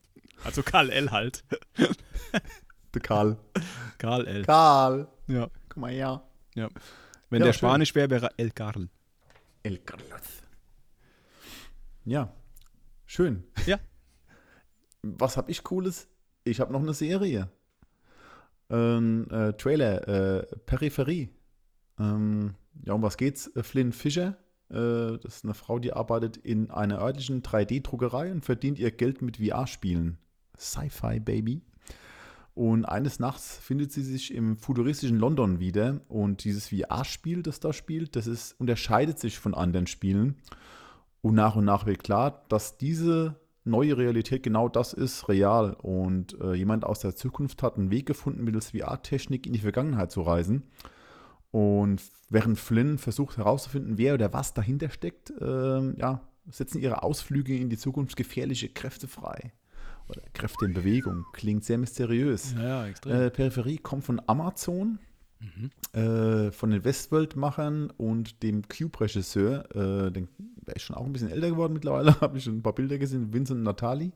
Also Karl L. halt. der Karl. Karl L. Karl. Ja. Guck mal her. Ja. Wenn ja, der schön. Spanisch wäre, wäre El Carl. El Carlos. Ja, schön. Ja. Was habe ich Cooles? Ich habe noch eine Serie. Ein äh, Trailer, äh, Peripherie. Ähm, ja, um was geht's? Flynn Fischer, äh, das ist eine Frau, die arbeitet in einer örtlichen 3D-Druckerei und verdient ihr Geld mit VR-Spielen. Sci-Fi, Baby. Und eines Nachts findet sie sich im futuristischen London wieder und dieses VR-Spiel, das da spielt, das ist, unterscheidet sich von anderen Spielen. Und nach und nach wird klar, dass diese neue Realität genau das ist, real. Und äh, jemand aus der Zukunft hat einen Weg gefunden, mittels VR-Technik in die Vergangenheit zu reisen. Und während Flynn versucht herauszufinden, wer oder was dahinter steckt, äh, ja, setzen ihre Ausflüge in die Zukunft gefährliche Kräfte frei. Oder Kräfte in Bewegung. Klingt sehr mysteriös. Ja, extrem. Äh, Peripherie kommt von Amazon. Mhm. äh, von den Westworld-Machern und dem Cube-Regisseur. Äh, der ist schon auch ein bisschen älter geworden mittlerweile, habe ich schon ein paar Bilder gesehen, Vincent Natali.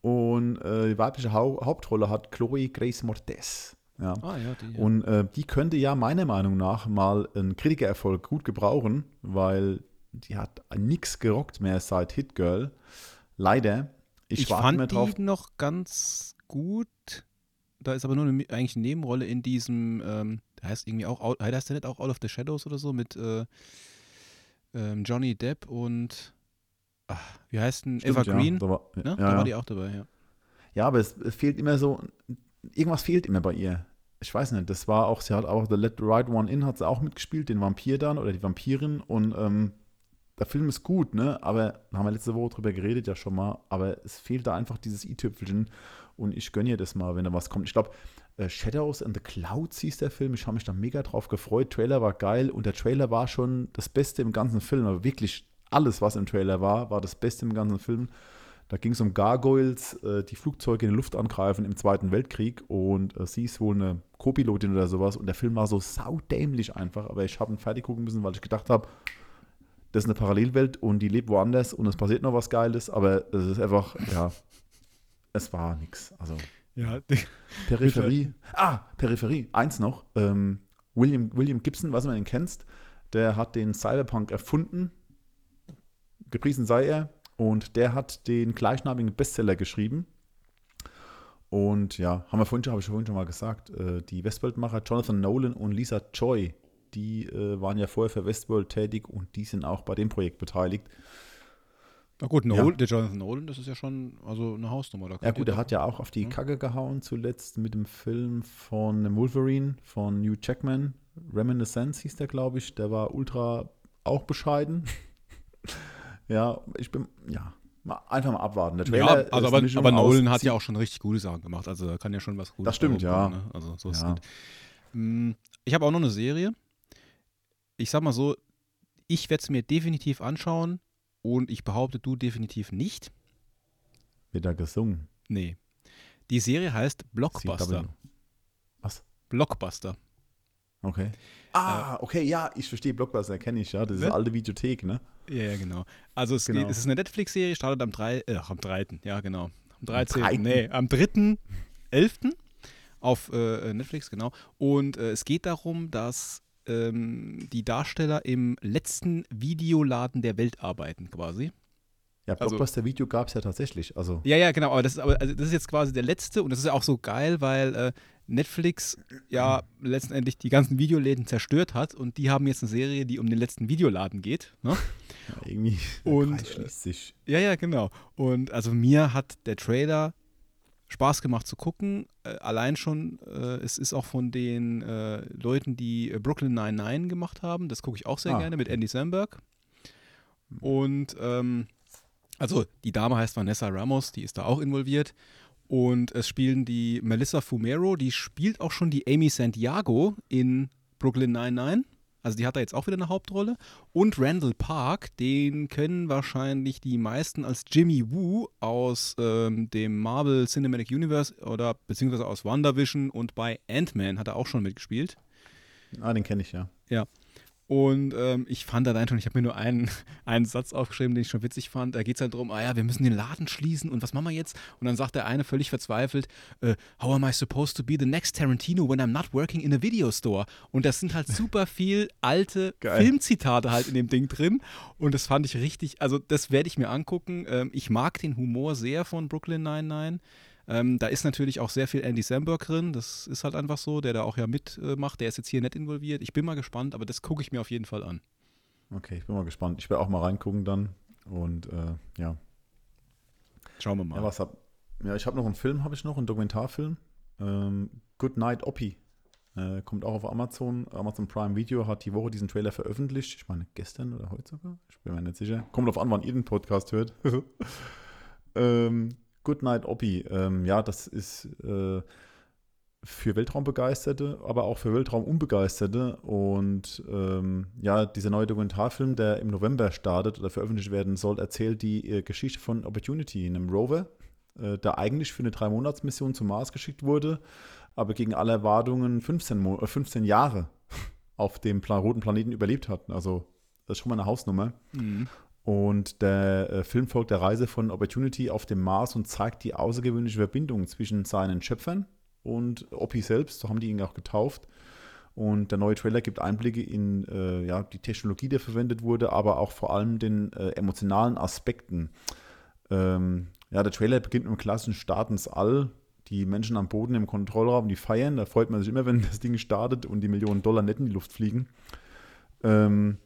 Und äh, die weibliche Hau Hauptrolle hat Chloe Grace Mortes. Ja. Ah, ja, die, ja. Und äh, die könnte ja meiner Meinung nach mal einen Kritikererfolg gut gebrauchen, weil die hat nichts gerockt mehr seit Hit Girl. Leider. Ich, ich fand mehr drauf. die noch ganz gut. Da ist aber nur eine, eigentlich eine Nebenrolle in diesem, ähm, heißt irgendwie auch, heißt der nicht auch Out of the Shadows oder so mit äh, ähm, Johnny Depp und ach, wie heißt denn Stimmt, Evergreen? Ja, da war, ne? ja, da war die auch dabei, ja. Ja, aber es, es fehlt immer so, irgendwas fehlt immer bei ihr ich weiß nicht, das war auch, sie hat auch The Let the Right One In, hat sie auch mitgespielt, den Vampir dann oder die Vampirin und ähm, der Film ist gut, ne, aber da haben wir letzte Woche drüber geredet ja schon mal, aber es fehlt da einfach dieses i-Tüpfelchen und ich gönne ihr das mal, wenn da was kommt. Ich glaube, äh, Shadows and the Clouds hieß der Film, ich habe mich da mega drauf gefreut, Trailer war geil und der Trailer war schon das Beste im ganzen Film, aber wirklich alles, was im Trailer war, war das Beste im ganzen Film. Da ging es um Gargoyles, äh, die Flugzeuge in die Luft angreifen im Zweiten Weltkrieg. Und äh, sie ist wohl eine Co-Pilotin oder sowas. Und der Film war so saudämlich einfach, aber ich habe ihn fertig gucken müssen, weil ich gedacht habe, das ist eine Parallelwelt und die lebt woanders und es passiert noch was Geiles, aber es ist einfach, ja, es war nichts. Also, ja, Peripherie. Ah, Peripherie. Eins noch. Ähm, William, William Gibson, was man ihn kennst, der hat den Cyberpunk erfunden. Gepriesen sei er. Und der hat den gleichnamigen Bestseller geschrieben. Und ja, haben wir vorhin, habe ich vorhin schon mal gesagt, äh, die Westworld-Macher Jonathan Nolan und Lisa Choi, die äh, waren ja vorher für Westworld tätig und die sind auch bei dem Projekt beteiligt. Na gut, Nolan, ja. der Jonathan Nolan, das ist ja schon also eine Hausnummer. Da ja gut, er hat ja auch auf die ja. Kacke gehauen zuletzt mit dem Film von Wolverine von New Jackman. Reminiscence hieß der, glaube ich. Der war ultra auch bescheiden. Ja, ich bin, ja, einfach mal abwarten. Der Trailer ja, also aber, aber Nolan hat ja auch schon richtig gute Sachen gemacht. Also da kann ja schon was Gutes Das stimmt, ja. Ne? Also so ist ja. Hm, ich habe auch noch eine Serie. Ich sag mal so, ich werde es mir definitiv anschauen und ich behaupte, du definitiv nicht. Wird da gesungen? Nee. Die Serie heißt Blockbuster. Was? Blockbuster. Okay. Ah, okay, ja, ich verstehe Blockbuster, kenne ich, ja. Das ist eine alte Videothek, ne? Ja, genau. Also es, genau. Es ist eine Netflix-Serie, startet am 3. Äh, am 3. Ja, genau. Am 13. Am nee, am 3.11. auf äh, Netflix, genau. Und äh, es geht darum, dass ähm, die Darsteller im letzten Videoladen der Welt arbeiten, quasi. Ja, also Blockbuster-Video gab es ja tatsächlich. Also. Ja, ja, genau. Aber das, ist, aber, also das ist jetzt quasi der letzte und das ist ja auch so geil, weil äh, Netflix ja letztendlich die ganzen Videoläden zerstört hat und die haben jetzt eine Serie, die um den letzten Videoladen geht. Ne? Ja, irgendwie und, schließt sich. Ja, ja, genau. Und also mir hat der Trailer Spaß gemacht zu gucken. Äh, allein schon, äh, es ist auch von den äh, Leuten, die Brooklyn 99 gemacht haben. Das gucke ich auch sehr ah. gerne mit Andy Samberg. Und ähm, also die Dame heißt Vanessa Ramos, die ist da auch involviert. Und es spielen die Melissa Fumero, die spielt auch schon die Amy Santiago in Brooklyn 99. Also die hat da jetzt auch wieder eine Hauptrolle. Und Randall Park, den kennen wahrscheinlich die meisten als Jimmy Woo aus ähm, dem Marvel Cinematic Universe oder beziehungsweise aus WandaVision und bei Ant-Man hat er auch schon mitgespielt. Ah, den kenne ich ja. Ja. Und ähm, ich fand allein schon, ich habe mir nur einen, einen Satz aufgeschrieben, den ich schon witzig fand. Da geht es halt darum, ah ja, wir müssen den Laden schließen und was machen wir jetzt? Und dann sagt der eine völlig verzweifelt, äh, how am I supposed to be the next Tarantino when I'm not working in a video store? Und das sind halt super viel alte Geil. Filmzitate halt in dem Ding drin. Und das fand ich richtig, also das werde ich mir angucken. Ähm, ich mag den Humor sehr von Brooklyn 99. Ähm, da ist natürlich auch sehr viel Andy Samberg drin, das ist halt einfach so, der da auch ja mitmacht. der ist jetzt hier nicht involviert. Ich bin mal gespannt, aber das gucke ich mir auf jeden Fall an. Okay, ich bin mal gespannt. Ich werde auch mal reingucken dann und äh, ja. Schauen wir mal. Ja, was hab, ja ich habe noch einen Film, habe ich noch, einen Dokumentarfilm. Ähm, Good Night Oppie. Äh, kommt auch auf Amazon. Amazon Prime Video hat die Woche diesen Trailer veröffentlicht. Ich meine, gestern oder heute sogar. Ich bin mir nicht sicher. Kommt auf an, wann ihr den Podcast hört. ähm, Goodnight Oppie, ähm, ja, das ist äh, für Weltraumbegeisterte, aber auch für Weltraumunbegeisterte. Und ähm, ja, dieser neue Dokumentarfilm, der im November startet oder veröffentlicht werden soll, erzählt die äh, Geschichte von Opportunity, einem Rover, äh, der eigentlich für eine Drei-Monats-Mission zum Mars geschickt wurde, aber gegen alle Erwartungen 15, Mo äh, 15 Jahre auf dem Plan roten Planeten überlebt hat. Also das ist schon mal eine Hausnummer. Mhm. Und der äh, Film folgt der Reise von Opportunity auf dem Mars und zeigt die außergewöhnliche Verbindung zwischen seinen Schöpfern und Oppi selbst, so haben die ihn auch getauft. Und der neue Trailer gibt Einblicke in äh, ja, die Technologie, die verwendet wurde, aber auch vor allem den äh, emotionalen Aspekten. Ähm, ja, der Trailer beginnt mit einem klassischen Start ins All. Die Menschen am Boden im Kontrollraum, die feiern. Da freut man sich immer, wenn das Ding startet und die Millionen Dollar nicht in die Luft fliegen. Ähm,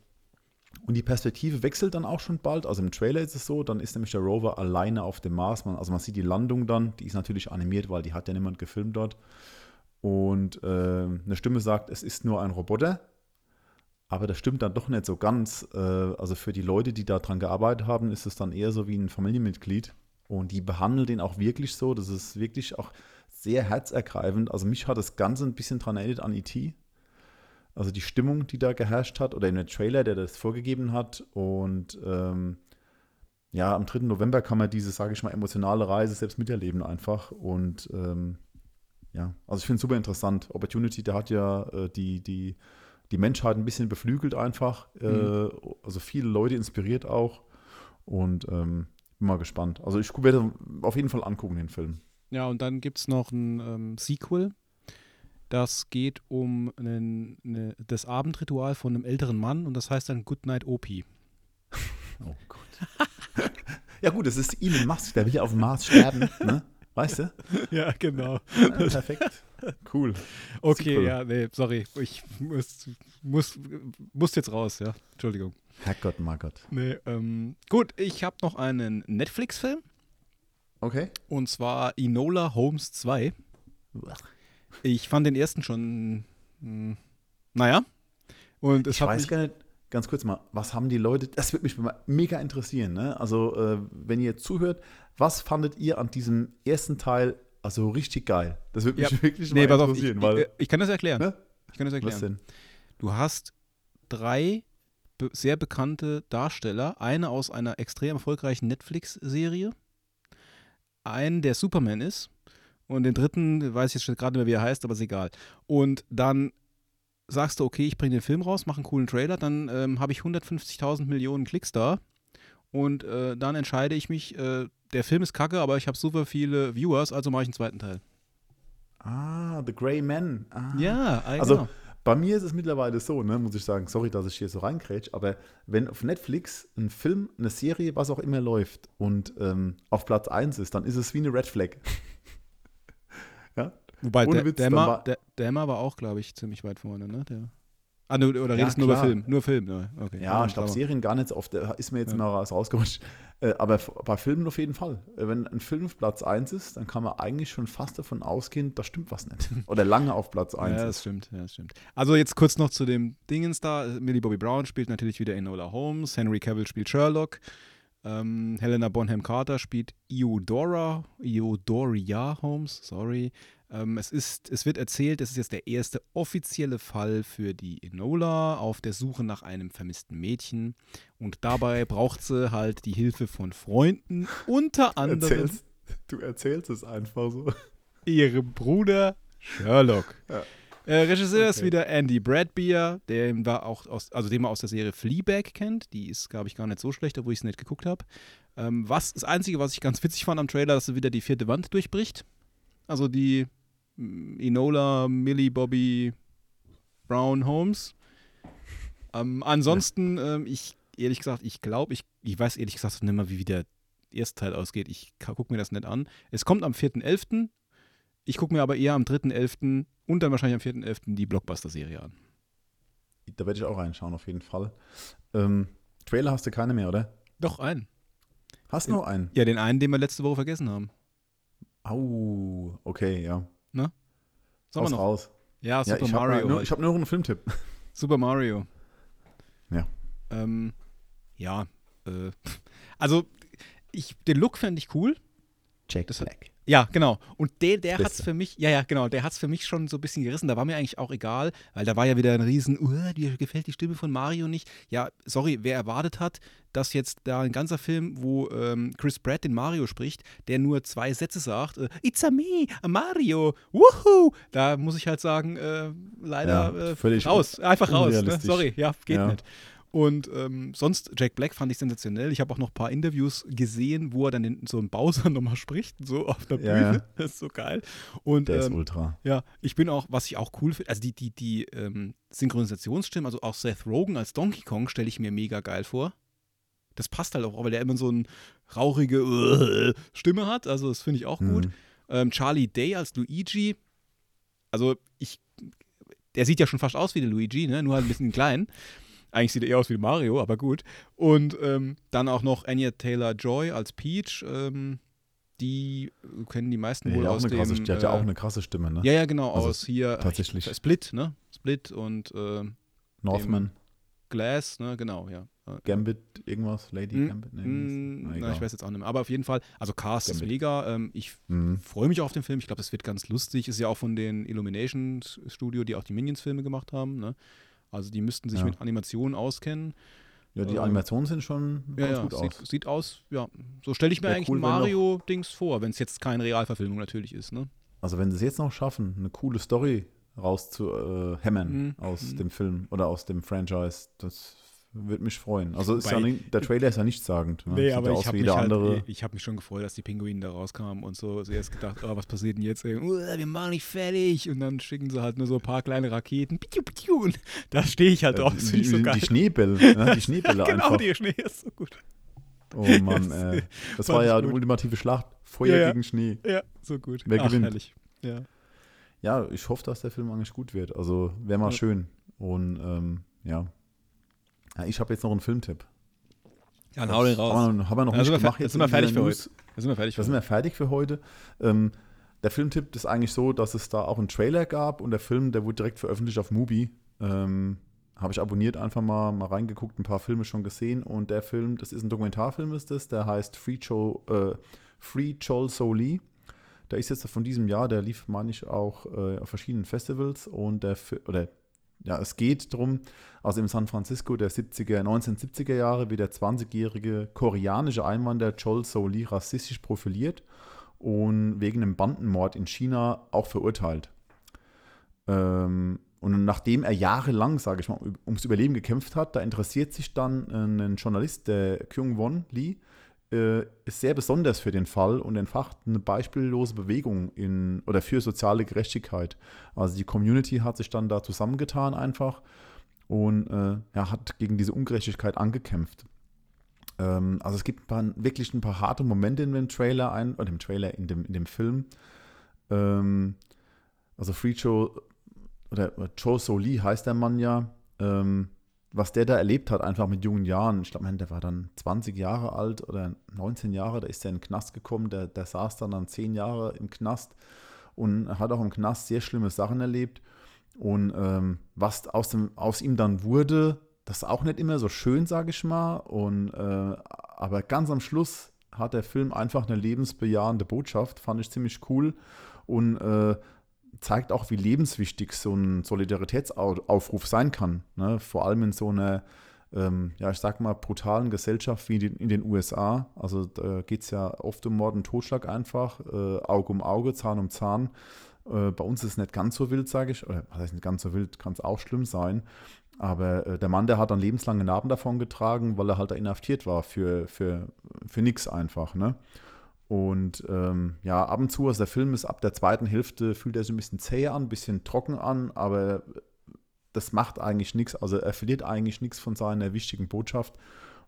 und die Perspektive wechselt dann auch schon bald. Also im Trailer ist es so, dann ist nämlich der Rover alleine auf dem Mars. Man, also man sieht die Landung dann, die ist natürlich animiert, weil die hat ja niemand gefilmt dort. Und äh, eine Stimme sagt, es ist nur ein Roboter. Aber das stimmt dann doch nicht so ganz. Äh, also für die Leute, die daran gearbeitet haben, ist es dann eher so wie ein Familienmitglied. Und die behandeln den auch wirklich so. Das ist wirklich auch sehr herzergreifend. Also mich hat das Ganze ein bisschen dran erinnert an E.T. Also die Stimmung, die da geherrscht hat, oder in der Trailer, der das vorgegeben hat. Und ähm, ja, am 3. November kann man diese, sage ich mal, emotionale Reise selbst miterleben einfach. Und ähm, ja, also ich finde es super interessant. Opportunity, der hat ja äh, die, die, die Menschheit ein bisschen beflügelt einfach. Äh, Mhm. also viele Leute inspiriert auch. Und ähm, bin mal gespannt. Also ich werde auf jeden Fall angucken, den Film. Ja, und dann gibt es noch ein ähm, Sequel. Das geht um einen, eine, das Abendritual von einem älteren Mann und das heißt dann Goodnight OP. Oh Gott. ja gut, das ist Elon Musk, der will ja auf dem Mars sterben, ne? Weißt du? Ja, genau. Ja, perfekt. Cool. Okay, Sequel. ja, nee, sorry. Ich muss, muss, muss jetzt raus, ja. Entschuldigung. Herrgott, Margott. Nee, ähm, gut, ich habe noch einen Netflix-Film Okay. und zwar Enola Holmes 2. Ich fand den ersten schon, mh, naja. Und es Ich hat weiß mich, gar nicht, ganz kurz mal, was haben die Leute, das würde mich mega interessieren, ne? Also, äh, wenn ihr zuhört, was fandet ihr an diesem ersten Teil also richtig geil? Das würde mich Ja, wirklich nee, mal pass auf, ich, interessieren, ich, weil, äh, ich kann das erklären. ne? Ich kann das Was erklären. denn? Du hast drei be sehr bekannte Darsteller. Eine aus einer extrem erfolgreichen Netflix-Serie. Einen, der Superman ist. Und den dritten, weiß ich jetzt gerade nicht mehr, wie er heißt, aber ist egal. Und dann sagst du, okay, ich bringe den Film raus, mache einen coolen Trailer, dann ähm, habe ich 150.000 Millionen Klicks da. Und äh, dann entscheide ich mich, äh, der Film ist kacke, aber ich habe super viele Viewers, also mache ich einen zweiten Teil. Ah, The Grey Man. Ah. Ja, äh, Also, genau. Bei mir ist es mittlerweile so, ne, muss ich sagen, sorry, dass ich hier so reingrätsch, aber wenn auf Netflix ein Film, eine Serie, was auch immer läuft und ähm, auf Platz 1 ist, dann ist es wie eine Red Flag. Ja? Wobei, Ohne der, Witz, Emma, war- der, Emma war auch, glaube ich, ziemlich weit vorne, ne? Der, ah, du, oder Ja, redest du nur über klar. Film? Nur Film, ja, okay. Ja, ich glaube, Serien gar nicht so oft, da ist mir jetzt Ja. mal was rausgerutscht. Äh, aber bei Filmen auf jeden Fall. Äh, Wenn ein Film auf Platz 1 ist, dann kann man eigentlich schon fast davon ausgehen, da stimmt was nicht. Oder lange auf Platz 1 Ja, das stimmt, ja, das stimmt. Also jetzt kurz noch zu dem Dingens da. Millie Bobby Brown spielt natürlich wieder Enola Holmes, Henry Cavill spielt Sherlock, ähm, Helena Bonham Carter spielt Eudora, Eudoria Holmes, sorry. Ähm, es, ist, es wird erzählt, es ist jetzt der erste offizielle Fall für die Enola auf der Suche nach einem vermissten Mädchen. Und dabei braucht sie halt die Hilfe von Freunden, unter anderem Erzählst, du erzählst es einfach so. ihrem Bruder Sherlock. Ja. Äh, Regisseur ist Okay. wieder Andy Bradbeer, den war auch aus, also den man aus der Serie Fleabag kennt. Die ist, glaube ich, gar nicht so schlecht, obwohl ich es nicht geguckt habe. Ähm, was das Einzige, was ich ganz witzig fand am Trailer, dass sie wieder die vierte Wand durchbricht. Also die Enola, Millie, Bobby, Brown, Holmes. Ähm, ansonsten, ähm, ich ehrlich gesagt, ich glaube, ich, ich weiß ehrlich gesagt nicht mehr, wie der erste Teil ausgeht. Ich gucke mir das nicht an. Es kommt am 4.11. Ich gucke mir aber eher am 3.11. und dann wahrscheinlich am 4.11. die Blockbuster-Serie an. Da werde ich auch reinschauen, auf jeden Fall. Ähm, Trailer hast du keine mehr, oder? Doch, einen. Hast du noch einen? Ja, den einen, den wir letzte Woche vergessen haben. Au, okay, ja. Sollen wir Haus noch? raus. Ja, Ja, Super ich habe Mario. nur, halt. ich hab nur noch einen Filmtipp. Super Mario. Ja. Ähm, ja, äh, also ich, den Look fände ich cool. Jack Das hat- Black. Ja, genau. Und der, der hat's Beste. für mich, ja, ja, genau, der hat's für mich schon so ein bisschen gerissen. Da war mir eigentlich auch egal, weil da war ja wieder ein Riesen, uh, dir gefällt die Stimme von Mario nicht. Ja, sorry, wer erwartet hat, dass jetzt da ein ganzer Film, wo ähm, Chris Pratt den Mario spricht, der nur zwei Sätze sagt, äh, It's a me, a Mario, wuhu! Da muss ich halt sagen, äh, leider Ja, äh, völlig raus, einfach raus. Ne? Sorry, ja, geht Ja. nicht. Und ähm, sonst, Jack Black fand ich sensationell. Ich habe auch noch ein paar Interviews gesehen, wo er dann in so einem Bowser nochmal spricht, so auf der Bühne. ja. Das ist so geil. Und Der ist ähm, ultra. ja, ich bin auch, was ich auch cool finde, also die, die, die ähm, Synchronisationsstimmen, also auch Seth Rogen als Donkey Kong stelle ich mir mega geil vor. Das passt halt auch, weil der immer so eine rauchige äh, Stimme hat. Also das finde ich auch gut. Mhm. Ähm, Charlie Day als Luigi. Also ich, der sieht ja schon fast aus wie der Luigi, ne? nur halt ein bisschen klein. Eigentlich sieht er eher aus wie Mario, aber gut. Und ähm, dann auch noch Anya Taylor-Joy als Peach. Ähm, die äh, kennen die meisten Ja, wohl aus dem. krasse, die hat ja auch äh, eine krasse Stimme, ne? ja, ja, genau, Also aus hier tatsächlich. äh, Split, ne? Split und äh, Northman, Glass, ne? Genau, ja. Gambit, irgendwas, Lady mm, Gambit? Nee, mm, ist- na, egal. ich weiß jetzt auch nicht mehr. Aber auf jeden Fall, also Cast ist Gambit. mega. Ähm, ich Mhm. freue mich auf den Film. Ich glaube, es wird ganz lustig. Ist ja auch von den Illumination Studio, die auch die Minions-Filme gemacht haben. Ne? Also die müssten sich Ja. mit Animationen auskennen. Ja, die Ähm, Animationen sind schon Ja, ganz ja, gut sieht, aus. sieht aus, ja. So stelle ich mir eigentlich cool, Mario-Dings vor, wenn es jetzt keine Realverfilmung natürlich ist. Ne? Also wenn sie es jetzt noch schaffen, eine coole Story rauszuhämmern Mhm. aus Mhm. dem Film oder aus dem Franchise, das würde mich freuen. Also ist ja Wobei- nicht, der Trailer ist ja nichtssagend. Ne? Nee, aber ja ich habe mich, halt, ich hab mich schon gefreut, dass die Pinguine da rauskamen und so zuerst gedacht, oh, was passiert denn jetzt? Ey? Uh, wir machen nicht fertig. Und dann schicken sie halt nur so ein paar kleine Raketen. Und da stehe ich halt äh, drauf. Das ich so die, die Schneebälle, ne? die Schneebälle genau, einfach. die Schnee ist so gut. Oh Mann, äh, das war ja die ultimative Schlacht. Feuer Ja, ja. gegen Schnee. Ja, so gut. Wer Ach, gewinnt? herrlich. Ja. Ja, ich hoffe, dass der Film eigentlich gut wird. Also wäre mal Ja. schön. Und ähm, ja. Ja. Ich habe jetzt noch einen Filmtipp. Dann hau den raus. Haben wir, haben wir noch Ja, nicht sind wir gemacht. jetzt sind wir fertig für News. Da sind wir fertig. Da sind wir fertig für heute. Ähm, der Filmtipp ist eigentlich so, dass es da auch einen Trailer gab und der Film, der wurde direkt veröffentlicht auf Mubi. Ähm, Habe ich abonniert, einfach mal, mal reingeguckt, ein paar Filme schon gesehen und der Film, das ist ein Dokumentarfilm, ist das, der heißt Free, Cho, äh, Free Chol Soli. Der ist jetzt von diesem Jahr, der lief, meine ich, auch äh, auf verschiedenen Festivals und der, oder ja, es geht darum, also in San Francisco der 70er, 1970er Jahre wird der 20-jährige koreanische Einwanderer Chol Soli rassistisch profiliert und wegen einem Bandenmord in China auch verurteilt. Ähm, und nachdem er jahrelang, sage ich mal, ums Überleben gekämpft hat, da interessiert sich dann ein Journalist, der Kyung-Won Lee, äh, ist sehr besonders für den Fall und entfacht eine beispiellose Bewegung in, oder für soziale Gerechtigkeit. Also die Community hat sich dann da zusammengetan einfach und äh, ja, hat gegen diese Ungerechtigkeit angekämpft. Ähm, also es gibt ein paar, wirklich ein paar harte Momente in dem Trailer, ein, oder im Trailer, in dem, in dem Film. Ähm, also Free Joe, oder Joe So Lee heißt der Mann ja, ähm, was der da erlebt hat, einfach mit jungen Jahren. Ich glaube, der war dann 20 Jahre alt oder 19 Jahre, da ist er in den Knast gekommen, der, der saß dann dann 10 Jahre im Knast und hat auch im Knast sehr schlimme Sachen erlebt. Und ähm, was aus, dem, aus ihm dann wurde, das ist auch nicht immer so schön, sage ich mal. Und, äh, aber ganz am Schluss hat der Film einfach eine lebensbejahende Botschaft, fand ich ziemlich cool. Und äh, zeigt auch, wie lebenswichtig so ein Solidaritätsaufruf sein kann. Ne? Vor allem in so einer, ähm, ja, ich sag mal, brutalen Gesellschaft wie in den USA. Also da geht es ja oft um Mord und Totschlag einfach, äh, Auge um Auge, Zahn um Zahn. Äh, bei uns ist es nicht ganz so wild, sage ich. Oder was heißt nicht ganz so wild, kann es auch schlimm sein. Aber äh, der Mann, der hat dann lebenslange Narben davon getragen, weil er halt da inhaftiert war für, für, für nichts einfach. Ne? Und ähm, ja, ab und zu, also der Film ist ab der zweiten Hälfte, fühlt er sich ein bisschen zäh an, ein bisschen trocken an, aber das macht eigentlich nichts. Also er verliert eigentlich nichts von seiner wichtigen Botschaft.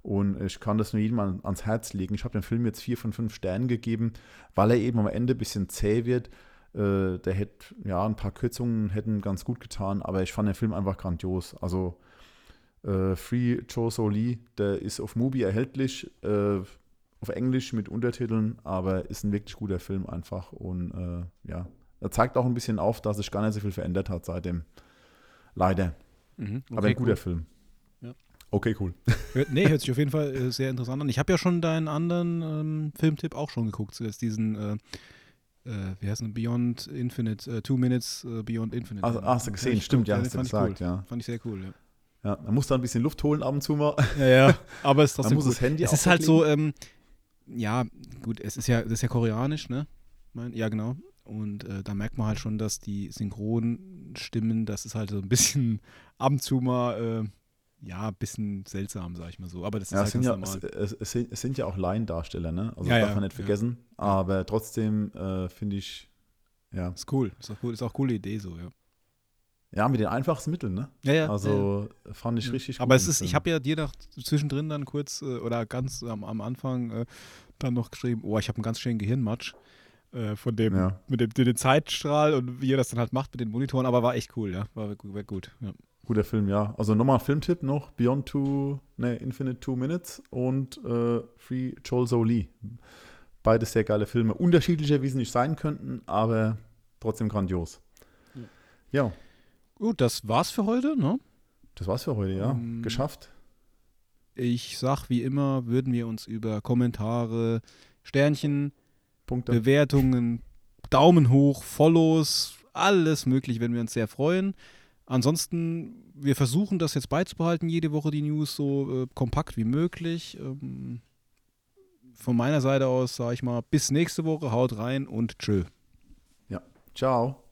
Und ich kann das nur jedem an, ans Herz legen. Ich habe dem Film jetzt vier von fünf Sternen gegeben, weil er eben am Ende ein bisschen zäh wird. Äh, der hätte, ja, ein paar Kürzungen hätten ganz gut getan, aber ich fand den Film einfach grandios. Also äh, Free Cho So Lee, der ist auf Mubi erhältlich. Äh, auf Englisch mit Untertiteln, aber ist ein wirklich guter Film einfach und äh, ja, er zeigt auch ein bisschen auf, dass sich gar nicht so viel verändert hat seitdem. Leider. Mhm, aber okay, ein guter cool. Film. Ja. Okay, cool. Hört, nee, hört sich auf jeden Fall äh, sehr interessant an. Ich habe ja schon deinen anderen ähm, Filmtipp auch schon geguckt, zuerst diesen, äh, äh, wie heißt es, Beyond Infinite, äh, Two Minutes äh, Beyond Infinite. Also, hast du gesehen, ich stimmt, ja, hast du fand ich gesagt, cool. ja. Fand ich sehr cool, ja. Ja, man muss da ein bisschen Luft holen ab und zu mal. Ja, ja. Aber es ist Man trotzdem muss cool. das Handy Es ist halt so, ähm, ja, gut, es ist ja, das ist ja koreanisch, ne? Mein, ja, genau. Und äh, da merkt man halt schon, dass die Synchronstimmen, das ist halt so ein bisschen ab und zu mal, äh, ja, ein bisschen seltsam, sag ich mal so. Aber das ist Ja, halt es sind, ja, normal. es, es, es, sind, ja auch Laiendarsteller, ne? Also Ja, das darf ja, man nicht vergessen. Aber trotzdem äh, finde ich, ja. ist cool. Ist auch cool. Ist auch eine coole Idee so, ja. Ja, mit den einfachsten Mitteln, ne? Ja, ja. Also fand ich ja. richtig Aber gut es ist, ich habe ja dir noch zwischendrin dann kurz äh, oder ganz am, am Anfang äh, dann noch geschrieben, oh, ich habe einen ganz schönen Gehirnmatsch äh, von dem, Ja. mit dem, dem Zeitstrahl und wie er das dann halt macht mit den Monitoren, aber war echt cool, ja. War, war gut. Ja. Guter Film, ja. Also nochmal Filmtipp noch: Beyond Two, ne, Infinite Two Minutes und äh, Free Chol So Lee. Beide sehr geile Filme. Unterschiedlicher, wie sie nicht sein könnten, aber trotzdem grandios. Ja, Gut, das war's für heute, ne? das war's für heute, ja. Ähm, Geschafft. Ich sag wie immer, würden wir uns über Kommentare, Sternchen, Punkte. Bewertungen, Daumen hoch, Follows, alles möglich, würden wir uns sehr freuen. Ansonsten, wir versuchen das jetzt beizubehalten, jede Woche die News so äh, kompakt wie möglich. Ähm, von meiner Seite aus sage ich mal, bis nächste Woche, haut rein und tschö. Ciao.